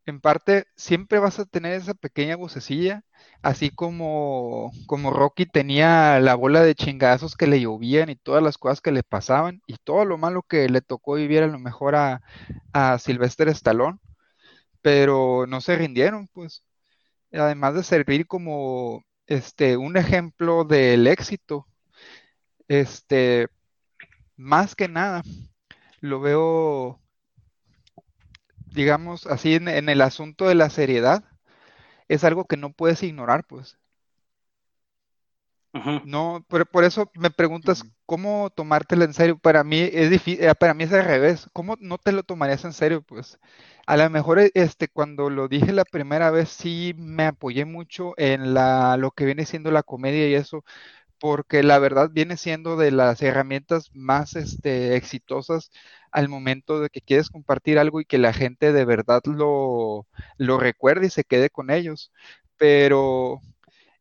en parte, siempre vas a tener esa pequeña vocecilla así como, como Rocky tenía la bola de chingazos que le llovían y todas las cosas que le pasaban y todo lo malo que le tocó vivir a lo mejor a, a Sylvester Stallone, pero no se rindieron, pues. Además de servir como este un ejemplo del éxito, este más que nada lo veo digamos así en el asunto de la seriedad es algo que no puedes ignorar, pues. No, por, eso me preguntas cómo tomártelo en serio. Para mí es difícil, eh, para mí es al revés. ¿Cómo no te lo tomarías en serio? Pues a lo mejor este cuando lo dije la primera vez sí me apoyé mucho en la lo que viene siendo la comedia y eso, porque la verdad viene siendo de las herramientas más este, exitosas al momento de que quieres compartir algo y que la gente de verdad lo, lo recuerde y se quede con ellos. Pero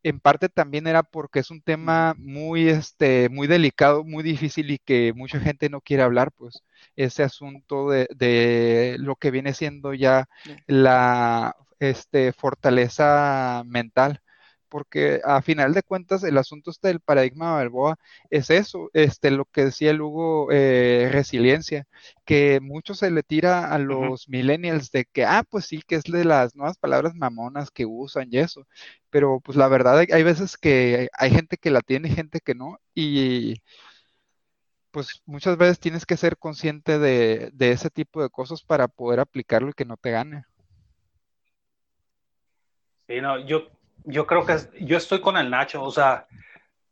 en parte también era porque es un tema muy, este, muy delicado, muy difícil y que mucha gente no quiere hablar, pues ese asunto de, de lo que viene siendo ya la este, fortaleza mental porque a final de cuentas el asunto este del paradigma de Balboa es eso, este, lo que decía Lugo, eh, resiliencia, que mucho se le tira a los millennials de que, ah, pues sí, que es de las nuevas palabras mamonas que usan y eso, pero pues la verdad hay, veces que hay gente que la tiene y gente que no, y pues muchas veces tienes que ser consciente de, de ese tipo de cosas para poder aplicarlo y que no te gane. Sí, no, yo yo creo que yo estoy con el Nacho, o sea,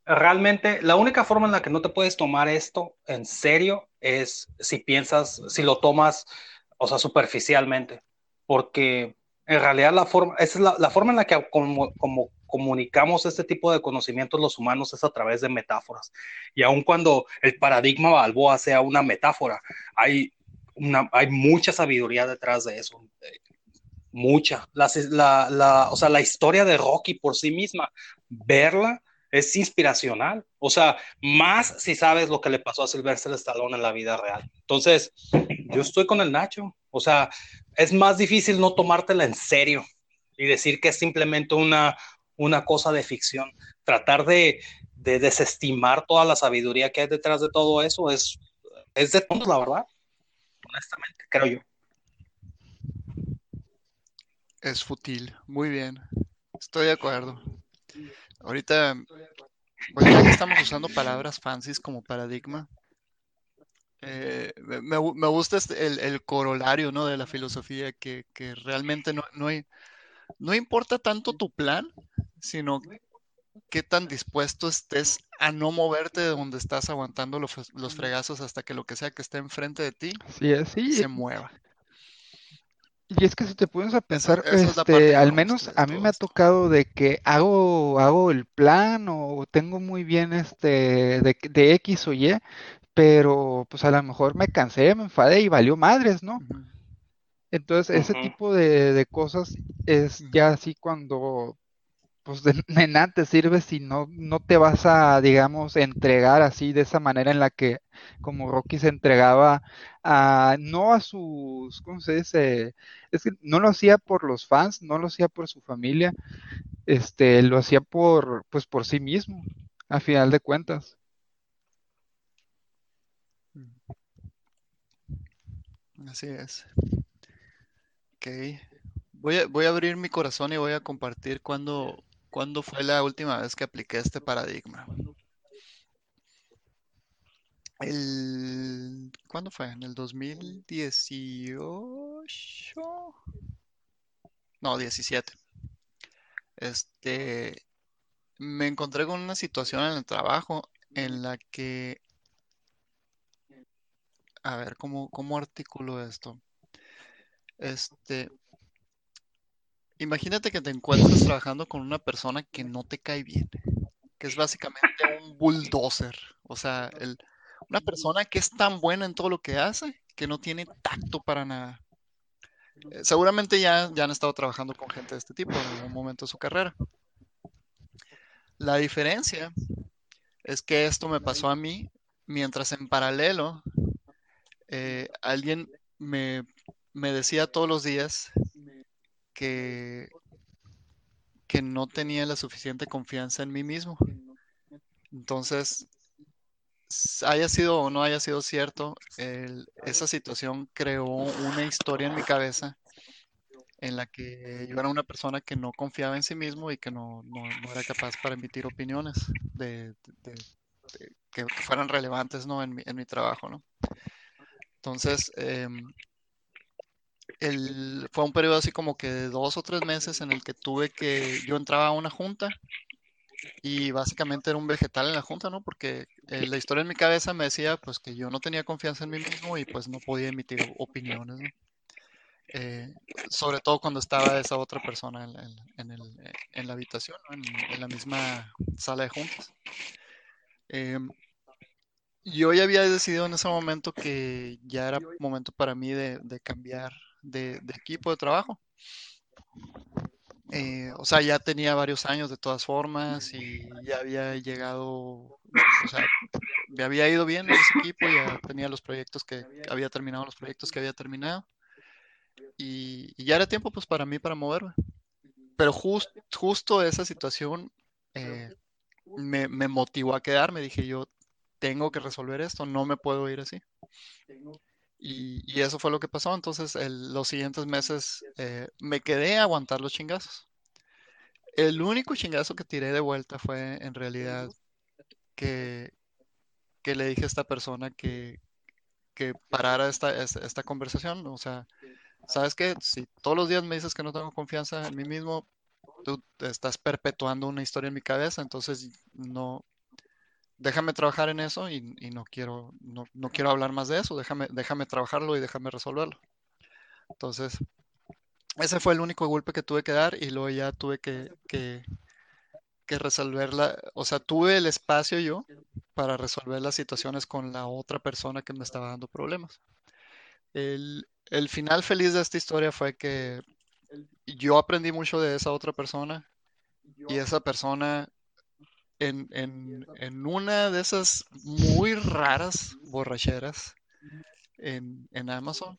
realmente la única forma en la que no te puedes tomar esto en serio es si piensas, si lo tomas, o sea, superficialmente, porque en realidad la forma, esa es la, forma en la que como, comunicamos este tipo de conocimientos los humanos es a través de metáforas. Y aun cuando el paradigma Balboa sea una metáfora, hay, una, hay mucha sabiduría detrás de eso mucha. La, la, o sea, la historia de Rocky por sí misma, verla es inspiracional. O sea, más si sabes lo que le pasó a Sylvester Stallone en la vida real. Entonces, yo estoy con el Nacho. O sea, es más difícil no tomártela en serio y decir que es simplemente una, una cosa de ficción. Tratar de, de desestimar toda la sabiduría que hay detrás de todo eso es, es de todos, la verdad. Honestamente, creo yo. Es fútil, muy bien. Estoy de acuerdo. Ahorita, pues ya que estamos usando palabras fancies como paradigma, eh, me, me, gusta este, el, el, corolario ¿no? de la filosofía, que, que realmente no, no, hay, no importa tanto tu plan, sino qué tan dispuesto estés a no moverte de donde estás aguantando los, los fregazos hasta que lo que sea que esté enfrente de ti sí, sí. se mueva. Y es que si te pones a pensar, esa, este, al menos a mí me ha tocado de que hago, hago el plan o tengo muy bien este de, de, X o Y, pero pues a lo mejor me cansé, me enfadé y valió madres, ¿no? Entonces, ese uh -huh. tipo de, de, cosas es ya así cuando pues de, de nada te sirve si no, no te vas a, digamos, entregar así de esa manera en la que como Rocky se entregaba a, no a sus, ¿cómo se dice? Es que no lo hacía por los fans, no lo hacía por su familia, este, lo hacía por, pues por sí mismo, a final de cuentas. Así es. Ok. Voy voy a abrir mi corazón y voy a compartir cuando, cuándo fue la última vez que apliqué este paradigma. El, ¿Cuándo fue? ¿En el 2018? No, 17. Este, me encontré con una situación en el trabajo en la que, a ver, ¿cómo, cómo articulo esto? Este, Imagínate que te encuentras trabajando con una persona que no te cae bien, que es básicamente un bulldozer, o sea, el, una persona que es tan buena en todo lo que hace que no tiene tacto para nada. Eh, seguramente ya, ya han estado trabajando con gente de este tipo en algún momento de su carrera. La diferencia es que esto me pasó a mí mientras en paralelo eh, alguien me, me decía todos los días que, que no tenía la suficiente confianza en mí mismo. Entonces, haya sido o no haya sido cierto, esa situación creó una historia en mi cabeza en la que yo era una persona que no confiaba en sí mismo y que no, no, era capaz para emitir opiniones de, que, fueran relevantes ¿no? en, mi, en mi trabajo. ¿no? Entonces, eh, fue un periodo así como que de dos o tres meses en el que tuve que, yo entraba a una junta y básicamente era un vegetal en la junta, ¿no? Porque eh, la historia en mi cabeza me decía pues que yo no tenía confianza en mí mismo y pues no podía emitir opiniones, ¿no? Eh, sobre todo cuando estaba esa otra persona en, en, en, el, en la habitación, en, la misma sala de juntas. Eh, yo ya había decidido en ese momento que ya era momento para mí de cambiar de, de, equipo de trabajo. Eh, o sea, ya tenía varios años de todas formas y ya había llegado, o sea, me había ido bien en ese equipo, ya tenía los proyectos que había terminado, los proyectos que había terminado. Y, ya era tiempo pues para mí para moverme. Pero just, justo esa situación eh, me, me motivó a quedarme. Dije yo, tengo que resolver esto, no me puedo ir así. Y, eso fue lo que pasó. Entonces, los siguientes meses eh, me quedé a aguantar los chingazos. El único chingazo que tiré de vuelta fue en realidad que, le dije a esta persona que, que parara esta, esta, esta conversación. O sea, ¿sabes qué? Si todos los días me dices que no tengo confianza en mí mismo, tú estás perpetuando una historia en mi cabeza, entonces no, déjame trabajar en eso y, no, quiero, no, quiero hablar más de eso, déjame, déjame trabajarlo y déjame resolverlo. Entonces, ese fue el único golpe que tuve que dar y luego ya tuve que, que, que resolverla, o sea, tuve el espacio yo para resolver las situaciones con la otra persona que me estaba dando problemas. El, el final feliz de esta historia fue que yo aprendí mucho de esa otra persona y esa persona en, en, en, una de esas muy raras borracheras en, en Amazon,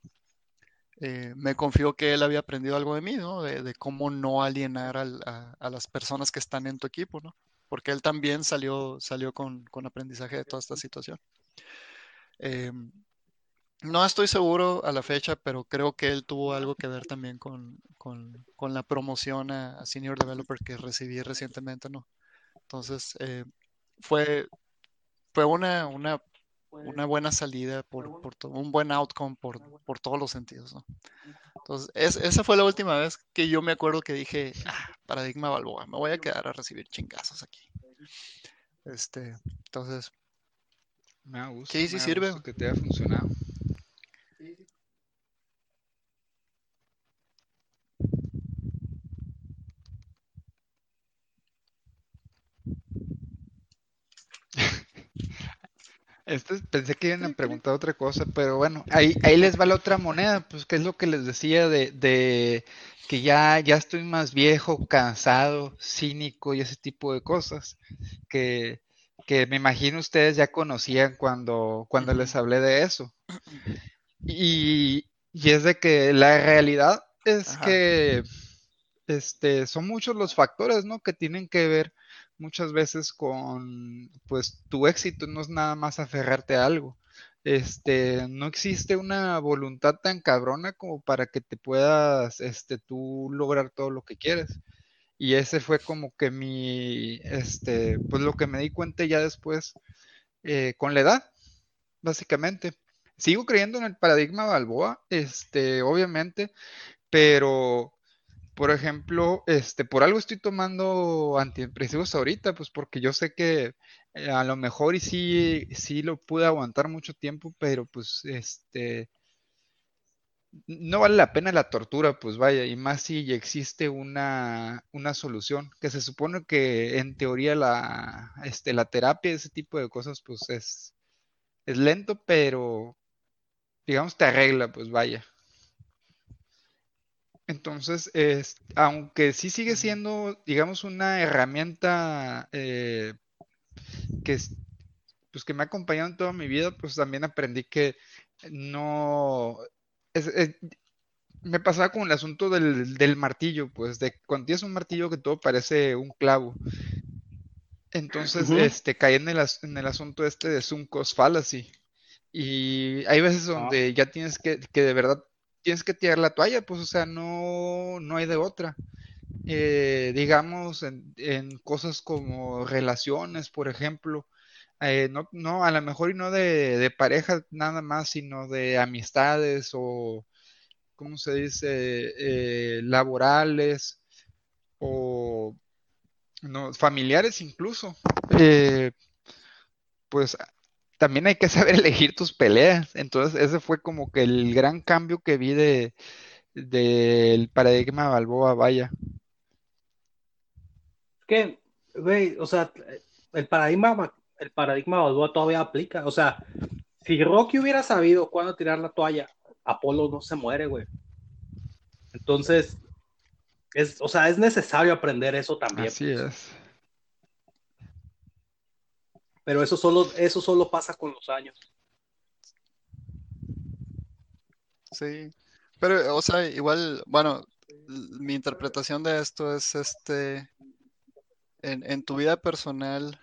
eh, me confió que él había aprendido algo de mí, ¿no? De, de cómo no alienar al, a, a, las personas que están en tu equipo, ¿no? porque él también salió, salió con, con aprendizaje de toda esta situación. Em, no estoy seguro a la fecha, pero creo que él tuvo algo que ver también con, con, con la promoción a, Senior Developer que recibí recientemente, ¿no? Entonces, eh, fue, fue una, una, una buena salida, por, por un buen outcome por, por todos los sentidos, ¿no? Entonces, esa fue la última vez que yo me acuerdo que dije, ah, paradigma Balboa, me voy a quedar a recibir chingazos aquí. Este, entonces, me gusta, sí, sí sirve. Que te haya funcionado. Este, pensé que iban a preguntar otra cosa, pero bueno, ahí, ahí les va la otra moneda, pues que es lo que les decía de, de que ya, ya estoy más viejo, cansado, cínico y ese tipo de cosas, que, que me imagino ustedes ya conocían cuando, cuando les hablé de eso. Y, y es de que la realidad es que este, son muchos los factores, ¿no? Que tienen que ver muchas veces con, pues, tu éxito no es nada más aferrarte a algo. Este, no existe una voluntad tan cabrona como para que te puedas, este, tú lograr todo lo que quieres. Y ese fue como que mi, este, pues lo que me di cuenta ya después eh, con la edad, básicamente. Sigo creyendo en el paradigma Balboa, este, obviamente, pero por ejemplo, este, por algo estoy tomando antidepresivos ahorita, pues porque yo sé que eh, a lo mejor y sí, lo pude aguantar mucho tiempo, pero pues este no vale la pena la tortura, pues vaya, y más si existe una, una solución, que se supone que en teoría la, este, la terapia, ese tipo de cosas, pues es, es lento, pero digamos te arregla, pues vaya. Entonces, es, aunque sí sigue siendo, digamos, una herramienta eh, que, pues, que me ha acompañado en toda mi vida, pues también aprendí que no... me pasaba con el asunto del, martillo, pues de cuando tienes un martillo que todo parece un clavo. Entonces, este, caí en el, en el asunto este de sunk cost fallacy. Y hay veces ah. donde ya tienes que, que de verdad tienes que tirar la toalla, pues, o sea, no, no hay de otra. Eh, digamos, en, cosas como relaciones, por ejemplo, eh, no, no, a lo mejor y no de, de, pareja nada más, sino de amistades o, ¿cómo se dice?, eh, laborales o no, familiares incluso. pues también hay que saber elegir tus peleas. Entonces, ese fue como que el gran cambio que vi de del paradigma Balboa, vaya. Que, güey, o sea, el paradigma, el paradigma Balboa todavía aplica. O sea, si Rocky hubiera sabido cuándo tirar la toalla, Apolo no se muere, güey. Entonces, es, o sea, es necesario aprender eso también. Así pues. es. Pero eso solo, eso solo pasa con los años. Sí, pero, o sea, igual, bueno, mi interpretación de esto es este, en, tu vida personal,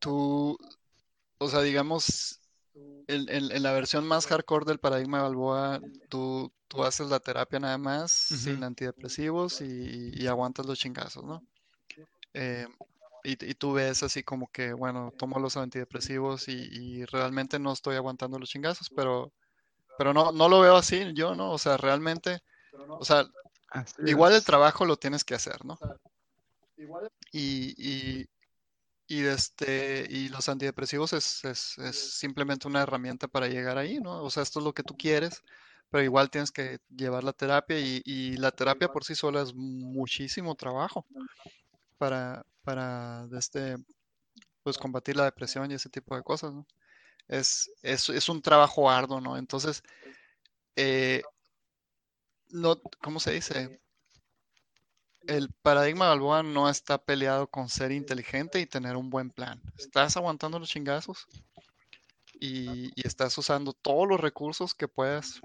tú, o sea, digamos, en, la versión más hardcore del paradigma de Balboa, tú, tú haces la terapia nada más, sin antidepresivos y, aguantas los chingazos, ¿no? Eh, y, tú ves así como que, bueno, tomo los antidepresivos y, realmente no estoy aguantando los chingazos, pero, pero no, no lo veo así yo, ¿no? O sea, realmente, o sea, igual el trabajo lo tienes que hacer, ¿no? Y, y, y, este, y los antidepresivos es, es, es simplemente una herramienta para llegar ahí, ¿no? O sea, esto es lo que tú quieres, pero igual tienes que llevar la terapia y, y la terapia por sí sola es muchísimo trabajo para, para este, pues combatir la depresión y ese tipo de cosas, ¿no? Es, es, un trabajo arduo, ¿no? Entonces, eh, no, ¿cómo se dice? El paradigma de Balboa no está peleado con ser inteligente y tener un buen plan. Estás aguantando los chingazos y, y estás usando todos los recursos que puedas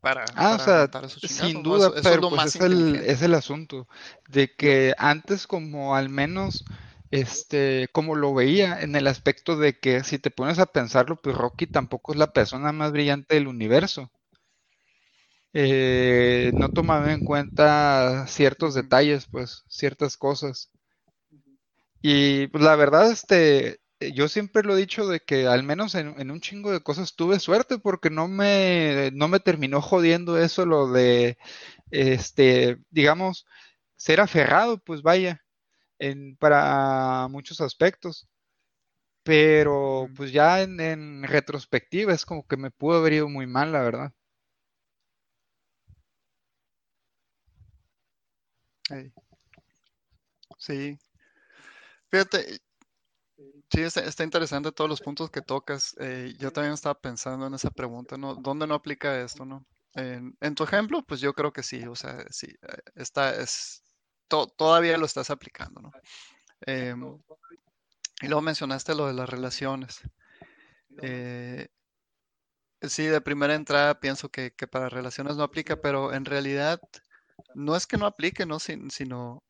para, Ah, o sea, sin duda, Eso, eso es pero lo pues es el, es el asunto de que antes como al menos, este, como lo veía en el aspecto de que si te pones a pensarlo, pues Rocky tampoco es la persona más brillante del universo. Eh, no tomaba en cuenta ciertos detalles, pues, ciertas cosas. Y pues la verdad, este, yo siempre lo he dicho de que al menos en, en un chingo de cosas tuve suerte porque no me, no me terminó jodiendo eso lo de, este, digamos, ser aferrado, pues vaya, en, para muchos aspectos. Pero pues ya en, en retrospectiva es como que me pudo haber ido muy mal, la verdad. Sí, fíjate, sí, está, interesante todos los puntos que tocas. Eh, yo también estaba pensando en esa pregunta, ¿no? ¿Dónde no aplica esto, no? En, tu ejemplo, pues yo creo que sí, o sea, sí, eh, está, es, to- todavía lo estás aplicando, ¿no? Em, y luego mencionaste lo de las relaciones. Eh, sí, de primera entrada pienso que, que para relaciones no aplica, pero en realidad no es que no aplique, ¿no? Sin- sino,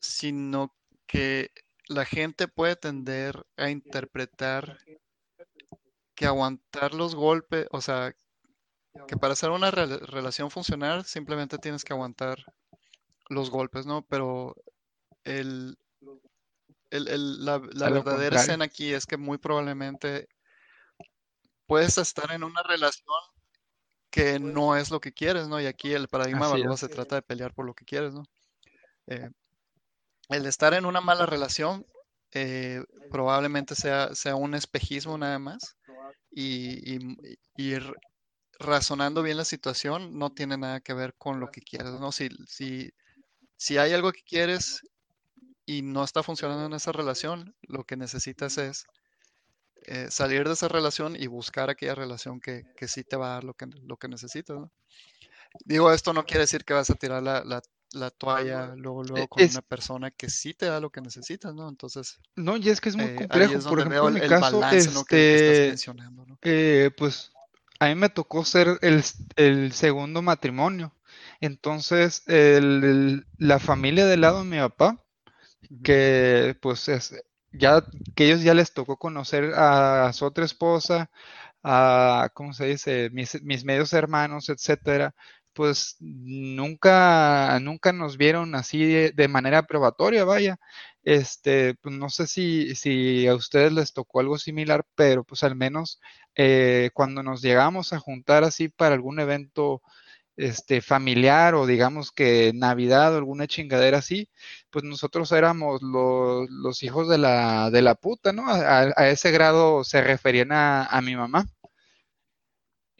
sino que la gente puede tender a interpretar que aguantar los golpes, o sea, que para hacer una rela- relación funcionar simplemente tienes que aguantar los golpes, ¿no? Pero el, el- el- la, verdadera escena aquí es que muy probablemente puedes estar en una relación que no es lo que quieres, ¿no? Y aquí el paradigma es. se trata de pelear por lo que quieres, ¿no? Eh, el estar en una mala relación eh, probablemente sea, sea un espejismo nada más y, y- y razonando bien la situación no tiene nada que ver con lo que quieres, ¿no? Si, si, si hay algo que quieres y no está funcionando en esa relación, lo que necesitas es eh, salir de esa relación y buscar aquella relación que, que sí te va a dar lo que, lo que necesitas. Digo, esto no quiere decir que vas a tirar la- la toalla luego, E- luego con Es, una persona que sí te da lo que necesitas, ¿no? Entonces, no, y es que es muy eh, complejo. es Por ejemplo, en el, mi el caso, balance, ¿no? Que, estás este, mencionando, ¿no? eh, pues a mí me tocó ser el, el segundo matrimonio. Entonces, el- el- la familia del lado de mi papá, que pues es, ya que ellos ya les tocó conocer a su otra esposa, a, ¿cómo se dice? Mis, mis medios hermanos, etcétera, pues nunca, nunca nos vieron así de, manera probatoria, vaya. Este, pues no sé si, si a ustedes les tocó algo similar, pero pues al menos eh, cuando nos llegamos a juntar así para algún evento este, familiar o digamos que Navidad o alguna chingadera así, pues nosotros éramos los, los hijos de la, de la puta, ¿no? A, ese grado se referían a mi mamá.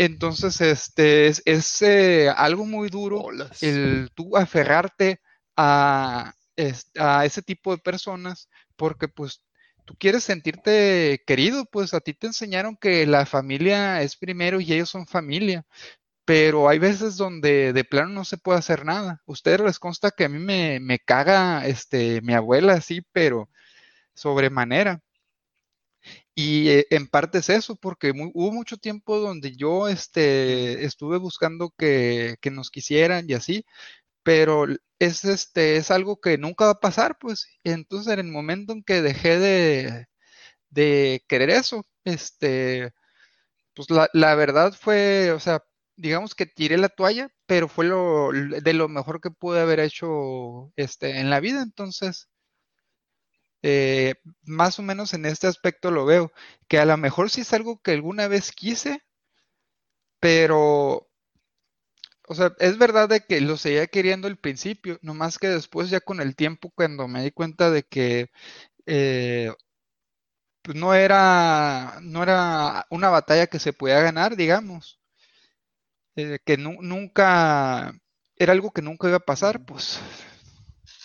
Entonces, este es, es, eh, algo muy duro el tú aferrarte a, a ese tipo de personas porque pues tú quieres sentirte querido, pues a ti te enseñaron que la familia es primero y ellos son familia, pero hay veces donde de plano no se puede hacer nada. Ustedes les consta que a mí me, me caga este, mi abuela así, pero sobremanera. Y eh, en parte es eso, porque hubo mucho tiempo donde yo este, estuve buscando que, que nos quisieran y así, pero es, este, es algo que nunca va a pasar, pues. Entonces en el momento en que dejé de, de querer eso, este, pues la, la verdad fue, o sea, digamos que tiré la toalla, pero fue lo, de lo mejor que pude haber hecho este, en la vida, entonces eh, más o menos en este aspecto lo veo, que a lo mejor sí es algo que alguna vez quise, pero, o sea, es verdad de que lo seguía queriendo al principio, nomás que después ya con el tiempo, cuando me di cuenta de que eh, pues no era, no era una batalla que se podía ganar, digamos, eh, que nu- nunca, era algo que nunca iba a pasar, pues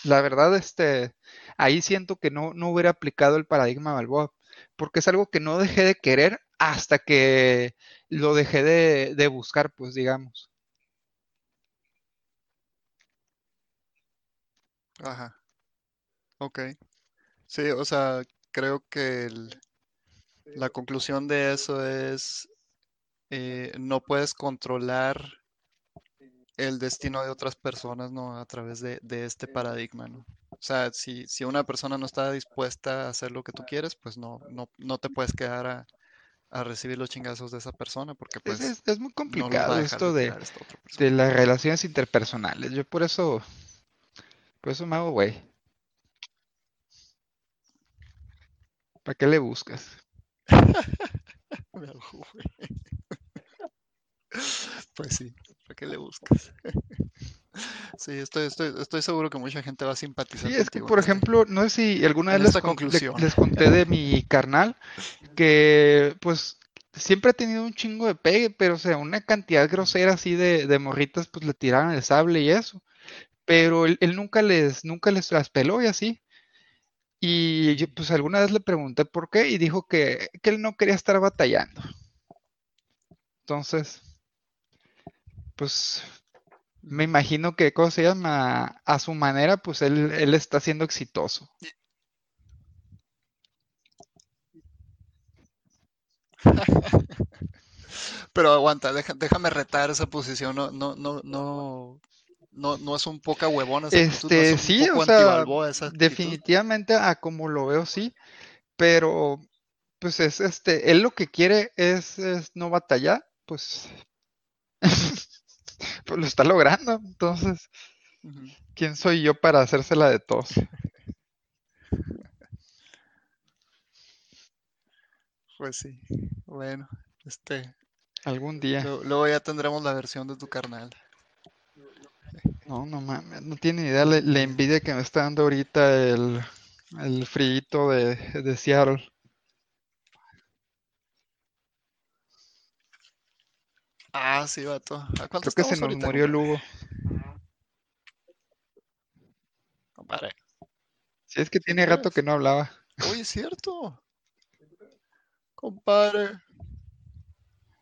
La verdad, este, ahí siento que no, no hubiera aplicado el paradigma Balboa, porque es algo que no dejé de querer hasta que lo dejé de, de buscar, pues digamos. Ajá, ok. Sí, o sea, creo que la conclusión de eso es eh, no puedes controlar el destino de otras personas, ¿no? A través de, de este paradigma, ¿no? O sea, si, si una persona no está dispuesta a hacer lo que tú quieres, pues no, no, no te puedes quedar a, a recibir los chingazos de esa persona, porque Es, pues es- es muy complicado esto de, de las relaciones interpersonales. Yo por eso, por eso me hago güey. ¿Para qué le buscas? Me hago güey. Pues sí, ¿para qué le buscas? Sí, estoy, estoy, estoy seguro que mucha gente va a simpatizar Sí, es que por en esta- ejemplo, no sé si alguna vez les, con- conclusión. les conté de mi carnal que pues siempre ha tenido un chingo de pegue, pero o sea, una cantidad grosera así de, de morritas pues le tiraban el sable y eso. Pero él, él nunca les, nunca les las peló y así. Y yo, pues alguna vez le pregunté por qué y dijo que, que él no quería estar batallando. Entonces, pues me imagino que, ¿cómo se llama? A su manera, pues él, él está siendo exitoso. Pero aguanta, deja- déjame retar esa posición. No, no, no, no, no, no es un poca huevona no Este, es un sí, o sea, actitud. definitivamente a como lo veo, sí, pero pues es este, él lo que quiere es, es no batallar, pues, pues lo está logrando, entonces. ¿quién soy yo para hacérsela de tos? Pues sí, bueno, este, Algún día. lo- luego ya tendremos la versión de tu carnal. No, no mames, no tiene idea la, la envidia que me está dando ahorita el, el frío de, de Seattle. Ah, sí, vato. ¿A cuánto Creo que se nos ahorita, murió? Lugo. Compadre. Si es que ¿Sí tiene rato que no hablaba. Oye, es cierto. Compadre.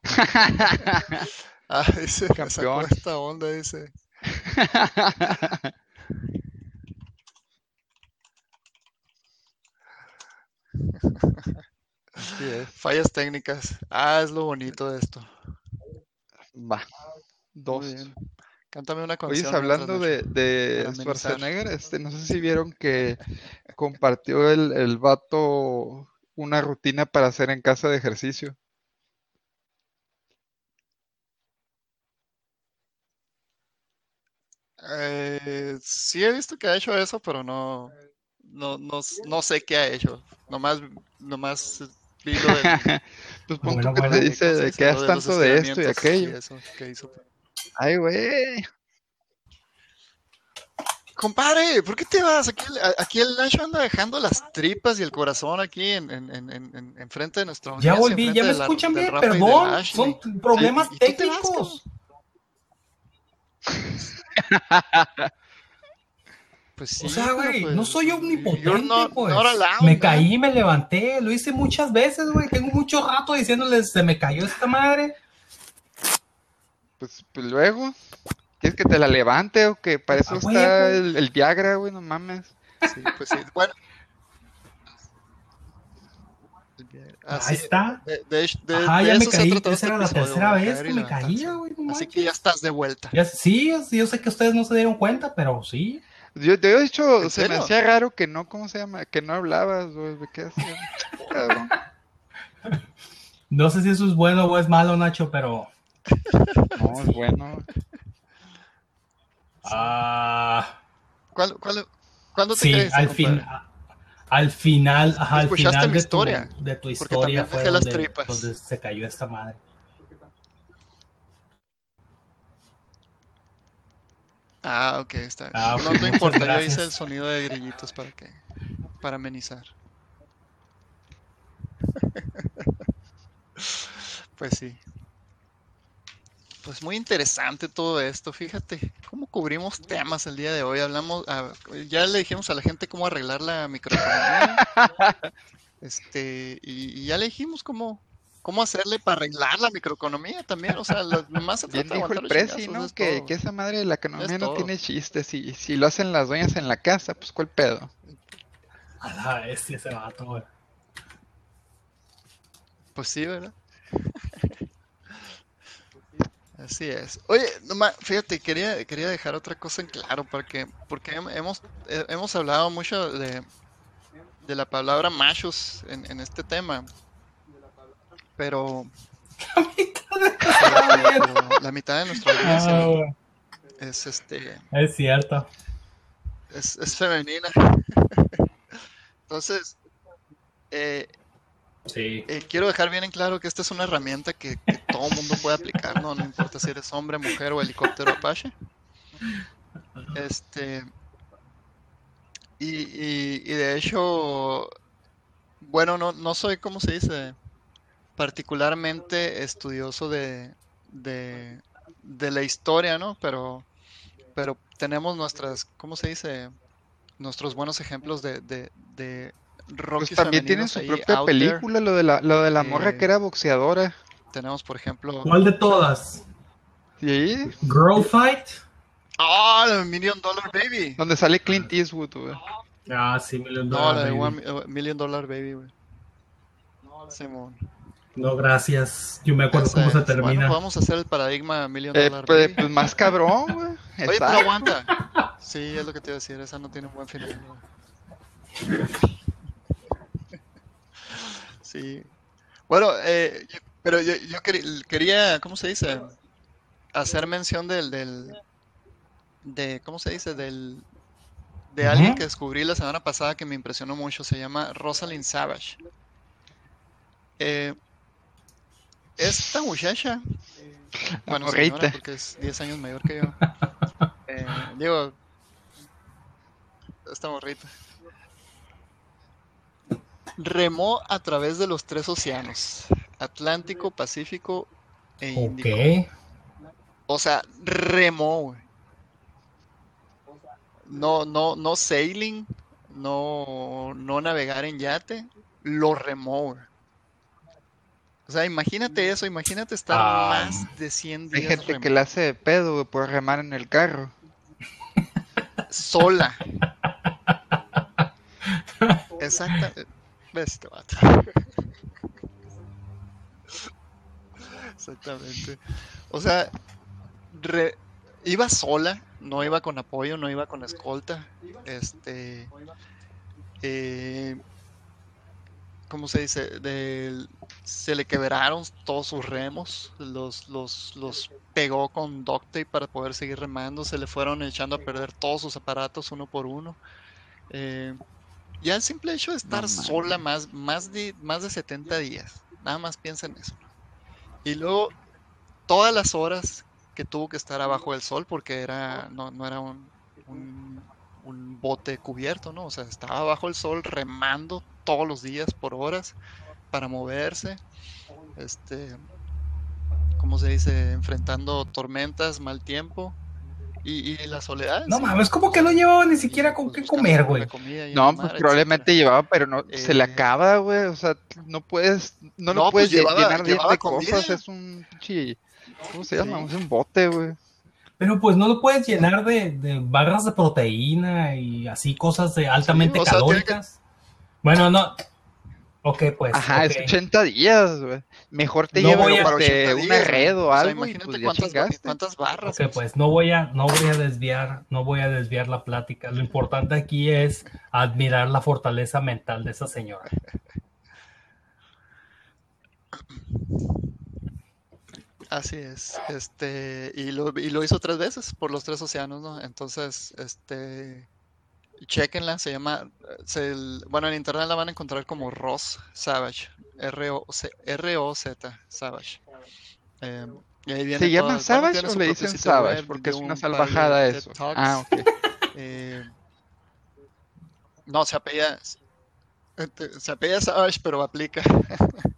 Ah, dice, me sacó Campeón. esta onda, dice. Fallas técnicas. Ah, es lo bonito de esto. Va. Dos. Cántame una Oye, canción. hablando mientras de, de. Schwarzenegger, este, no sé si vieron que compartió el, el vato una rutina para hacer en casa de ejercicio. Eh, sí he visto que ha hecho eso, pero no, no, no, no sé qué ha hecho. Nomás, nomás vi lo del, Pues pon Bueno, tú que bueno. te dice ¿cómo se de que los tanto de esto y aquello. eso que hizo. Ay, güey. Compadre, ¿por qué te vas? Aquí, aquí el Nacho anda dejando las tripas y el corazón aquí en, en, en, en, en- enfrente de nuestra Ya volví, ya me la- escuchan bien, y perdón, son problemas Sí, y técnicos. Pues sí, O sea, güey, pues, no soy you're omnipotente, not- pues. not allowed, me man. caí, me levanté, lo hice muchas veces, güey. Tengo mucho rato diciéndoles, se me cayó esta madre. Pues, pues luego, ¿quieres que te la levante o que para eso A está el, el Viagra, güey? No mames. Sí, pues sí. Bueno. Así, Ahí está. de, de, de- Ajá, de ya me caí. Esa era la tercera vez que me caía, güey. no Así manches. que ya estás de vuelta. Ya- sí, yo sé que ustedes no se dieron cuenta, pero sí. Yo, de hecho, ¿En se me hacía raro que no, ¿cómo se llama? Que no hablabas, güey. ¿Qué hacías? No sé si eso es bueno o es malo, Nacho, pero. No, es bueno. Ah. ¿Cuál, cuál, ¿Cuándo te sí, crees, al, fin, al final, ajá, al final mi de historia, tu, de tu historia fue donde se cayó esta madre. Ah, ok, está. Ah, no, no muchas importa, yo hice el sonido de grillitos para que, para amenizar. Pues sí. Pues muy interesante todo esto, fíjate, cómo cubrimos temas el día de hoy. Hablamos, ah, ya le dijimos a la gente cómo arreglar la microeconomía. Este, y, y ya le dijimos cómo, cómo hacerle para arreglar la microeconomía también. O sea, lo- nomás se Bien dijo el Prezi, ¿no? es Que, que esa madre de la economía Es no todo. tiene chiste. Si, si lo hacen las dueñas en la casa, pues ¿cuál pedo? A la bestia ese vato, güey. Pues sí, ¿verdad? Así es. Oye, nomás, fíjate, quería, quería dejar otra cosa en claro, porque, porque hem- hemos, eh, hemos hablado mucho de, de la palabra machos en, en este tema, pero, pero- pero la mitad de nuestra audiencia Ah, es, este, es cierto. es, es femenina. Entonces, eh, Sí. Eh, quiero dejar bien en claro que esta es una herramienta que, que todo mundo puede aplicar, ¿no? No importa si eres hombre, mujer o helicóptero Apache. Este. Y, y- y de hecho, bueno, no, no soy, ¿cómo se dice? Particularmente estudioso de, de, de la historia, ¿no? Pero, pero tenemos nuestras, ¿cómo se dice? Nuestros buenos ejemplos de, de, de Pues también tienen su ahí propia there. película, lo de la, lo de la morra Eh, que era boxeadora. Tenemos, por ejemplo. ¿Cuál de todas? Sí, Girl Fight. ¡Ah! la Million Dollar Baby. donde sale Clint Eastwood, güey. Ah, sí, Million No, Dollar la de Baby. One Million Dollar Baby, güey. Simón. No, gracias. Yo me acuerdo cómo se termina. Bueno, vamos a hacer el paradigma Million Eh, Dollar pues, Baby. pues más cabrón, güey. Oye, pero aguanta. Sí, es lo que te iba a decir. Esa no tiene un buen final. güey. Sí. Bueno, eh, yo- pero yo, yo quería, ¿cómo se dice? Hacer mención del, del, de, ¿cómo se dice? Del, de alguien Ujú. que descubrí la semana pasada que me impresionó mucho. Se llama Rosalind Savage. Eh, esta muchacha, bueno, señora, porque es 10 años mayor que yo. Eh, digo, esta morrita. Remó a través de los tres océanos, Atlántico, Pacífico e Índico. Ok. O sea, remó, güey. No, no, no sailing, no, no navegar en yate, lo remó, güey. O sea, imagínate eso, imagínate estar Ah. más de 100 Hay días gente que le hace de pedo, güey, por remar en el carro. sola. Exacta. ¿Ves este vato? Exactamente. O sea, re- iba sola, no iba con apoyo, no iba con escolta. Este. eh, ¿Cómo se dice? Del- se le quebraron todos sus remos, los, los, los pegó con duct tape para poder seguir remando, se le fueron echando a perder todos sus aparatos uno por uno. Eh, ya el simple hecho de estar sola más, más, de, más de 70 días, nada más piensa en eso. Y luego todas las horas que tuvo que estar abajo del sol, porque era, no, no era un, un, un bote cubierto, ¿no? O sea, estaba bajo el sol remando todos los días por horas para moverse. Este, ¿cómo se dice? Enfrentando tormentas, mal tiempo y, y la soledad. No sí. mames, como que no llevaba ni siquiera con Pues qué buscando comer, güey. No, pues mar, probablemente etcétera. llevaba, pero no, se le Eh, acaba, güey. O sea, no puedes, no, No, lo puedes pues lle- llevaba- llenar de, llevaba de comida. cosas. Es un pinche, ¿cómo se llama? Sí. Es un bote, güey. Pero pues no lo puedes llenar de, de barras de proteína y así cosas de altamente o sea, tiene que- calóricas. Bueno, no. Ok, pues. Ajá, es ok. 80 días, güey. Mejor te No Para este, 80 una red o O sea, algo imagínate pues cuántas, cuántas barras. Ok, pues no voy a, no voy a desviar, no voy a desviar la plática. Lo importante aquí es admirar la fortaleza mental de esa señora. Así es. Este, y lo, y lo hizo tres veces por los tres océanos, ¿no? Entonces, este, chequenla, se llama, se, bueno, en internet la van a encontrar como Ross Savage, R-O-Z, Savage. Eh, y ahí viene ¿Se llama bueno, Savage tiene o le dicen Savage? Porque es una salvajada eso. Ah, ok. Eh, no, se apella, se apella Savage, pero aplica.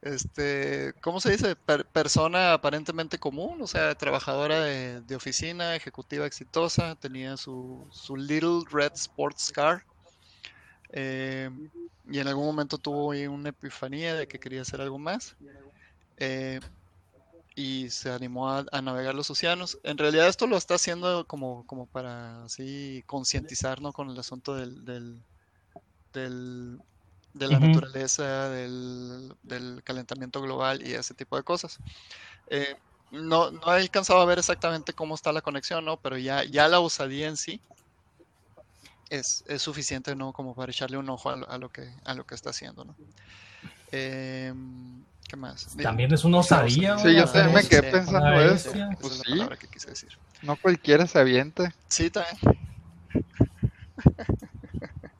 Este, ¿cómo se dice? Per- persona aparentemente común, o sea, trabajadora de, de oficina, ejecutiva exitosa, tenía su, su Little Red Sports Car. eh, y en algún momento tuvo una epifanía de que quería hacer algo más. eh, y se animó a, navegar los océanos. En realidad esto lo está haciendo como, como para así concientizar, ¿no? Con el asunto del, del- de la Ujú. naturaleza, del, del calentamiento global y ese tipo de cosas. Eh, no, no he alcanzado a ver exactamente cómo está la conexión, ¿no? Pero ya, ya la osadía en sí es, es suficiente, ¿no? Como para echarle un ojo a, lo- a lo, que, a lo que está haciendo, ¿no? Em, ¿Qué más? También es una osadía, Sí, yo también me quedé pensando eso. Esa Pues es la sí, palabra que quise decir. no cualquiera se avienta. Sí, también.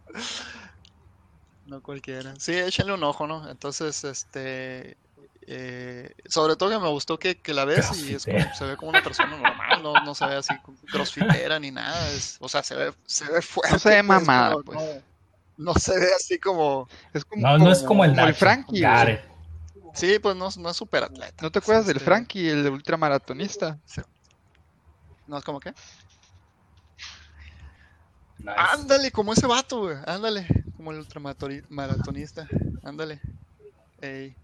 No cualquiera. Sí, échenle un ojo, ¿no? Entonces, este. eh, sobre todo que me gustó que, que la ves y es como- se ve como una persona normal, no, no se ve así crossfitera ni nada. Es, o sea, se ve, se ve fuerte. No se ve pues, mamada, pero pues. No, no se ve así como. Es como, No, no es como el, Nacho, Frankie. güey. Gareth. Sí, pues no, no es súper atleta. ¿No te acuerdas del Este, Frankie, el ultramaratonista? No es como que. Ándale, como ese vato, güey. Ándale, como el ultramaratonista. Ándale. Ey.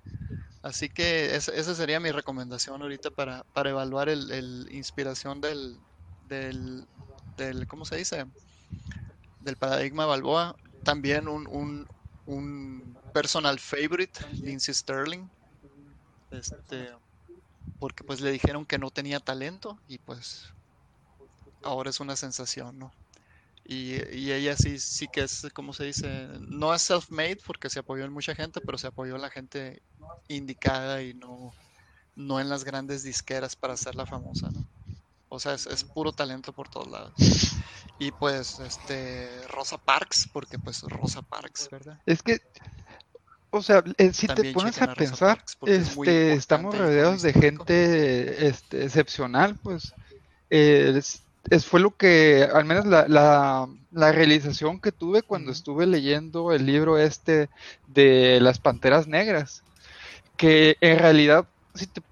Así que esa, esa sería mi recomendación ahorita para, para evaluar el, el inspiración del, del, del, ¿cómo se dice? Del paradigma Balboa. También un, un, un personal favorite, Lindsey Sterling. Este, porque pues le dijeron que no tenía talento y pues ahora es una sensación, ¿no? Y, y ella sí, sí que es, ¿cómo se dice? No es self-made porque se apoyó en mucha gente, pero se apoyó en la gente indicada y no, no en las grandes disqueras para hacerla famosa, ¿no? O sea, es, es puro talento por todos lados. Y pues, este, Rosa Parks, porque pues Rosa Parks, ¿verdad? Es que, o sea, eh, si te pones a pensar, es este, estamos rodeados de gente este, excepcional, pues. Eh, es, es- fue lo que, al menos la, la, la realización que tuve cuando estuve leyendo el libro este de las Panteras Negras, que en realidad, si te-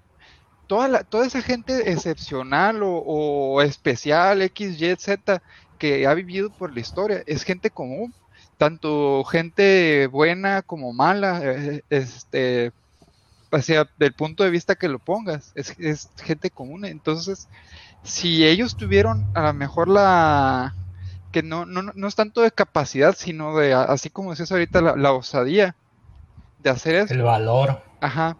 toda, la, toda esa gente excepcional o, o especial, X, Y, Z, que ha vivido por la historia, es gente común, tanto gente buena como mala, eh, este, hacia del punto de vista que lo pongas, es, es gente común. Entonces, si ellos tuvieron a lo mejor la que no, no, no es tanto de capacidad, sino de, así como decías ahorita, la, la osadía de hacer eso. El valor. Ajá.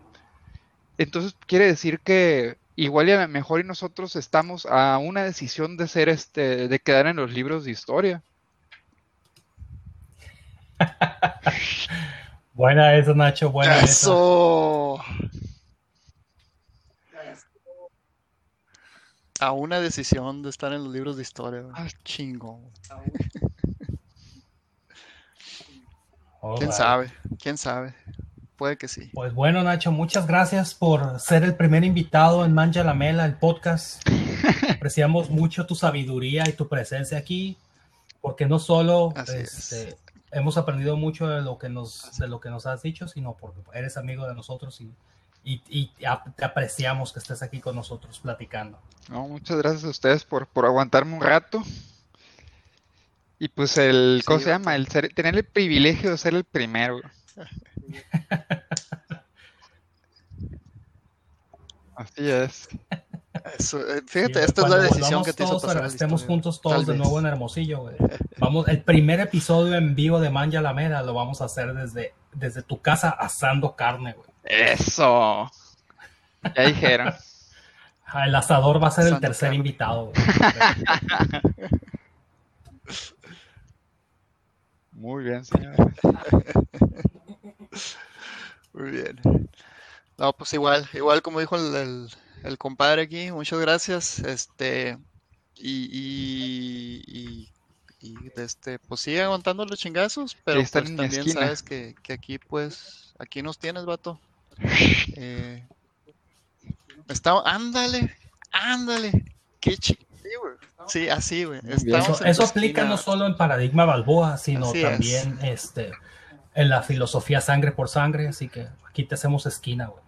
Entonces quiere decir que igual y a lo mejor y nosotros estamos a una decisión de ser este, de quedar en los libros de historia. Buena esa, Nacho, buena esa. Eso. A una decisión de estar en los libros de historia. güey. Ah. Chingón. ¿Quién sabe? ¿Quién sabe? Puede que sí. Pues bueno, Nacho, muchas gracias por ser el primer invitado en Mancha la Mela, el podcast. Apreciamos mucho tu sabiduría y tu presencia aquí, porque no solo este, hemos aprendido mucho de lo que nos de lo que nos has dicho, sino porque eres amigo de nosotros y, y, y te ap- te apreciamos que estés aquí con nosotros platicando. No, muchas gracias a ustedes por, por aguantarme un rato. Y pues el, Sí, ¿cómo se llama? El ser- tener el privilegio de ser el primero. Así es. Eso, eh, fíjate, Sí, esta es la decisión que te hizo pasar Estemos historia. juntos todos Tal de vez. nuevo en Hermosillo, güey. Vamos, el primer episodio en vivo de Manja la Mela lo vamos a hacer desde, desde tu casa asando carne, güey. Eso. Ya dijeron. El asador va a ser el tercer carne. invitado, güey. Muy bien, señor. Muy bien. No, pues igual, igual como dijo el, el- el compadre aquí, muchas gracias. Este, y, y, y, y, este, pues sigue aguantando los chingazos, pero pues también esquina. sabes que, que aquí, pues, aquí nos tienes, vato. Eh, está, ándale, ándale, qué chi- sí, así, güey. Eso, eso aplica no solo en Paradigma Balboa, sino Así es. también este, en la filosofía sangre por sangre. Así que aquí te hacemos esquina, güey.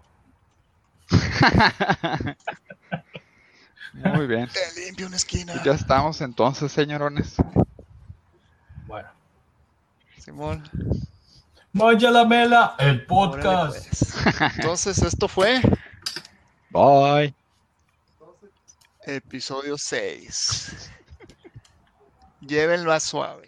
Muy bien. Te limpio una esquina. Ya estamos entonces, señorones. Bueno. Simón. Manja la Mela, el Órale, podcast. pues. Entonces, esto fue Bye. episodio 6. Llévenlo a suave.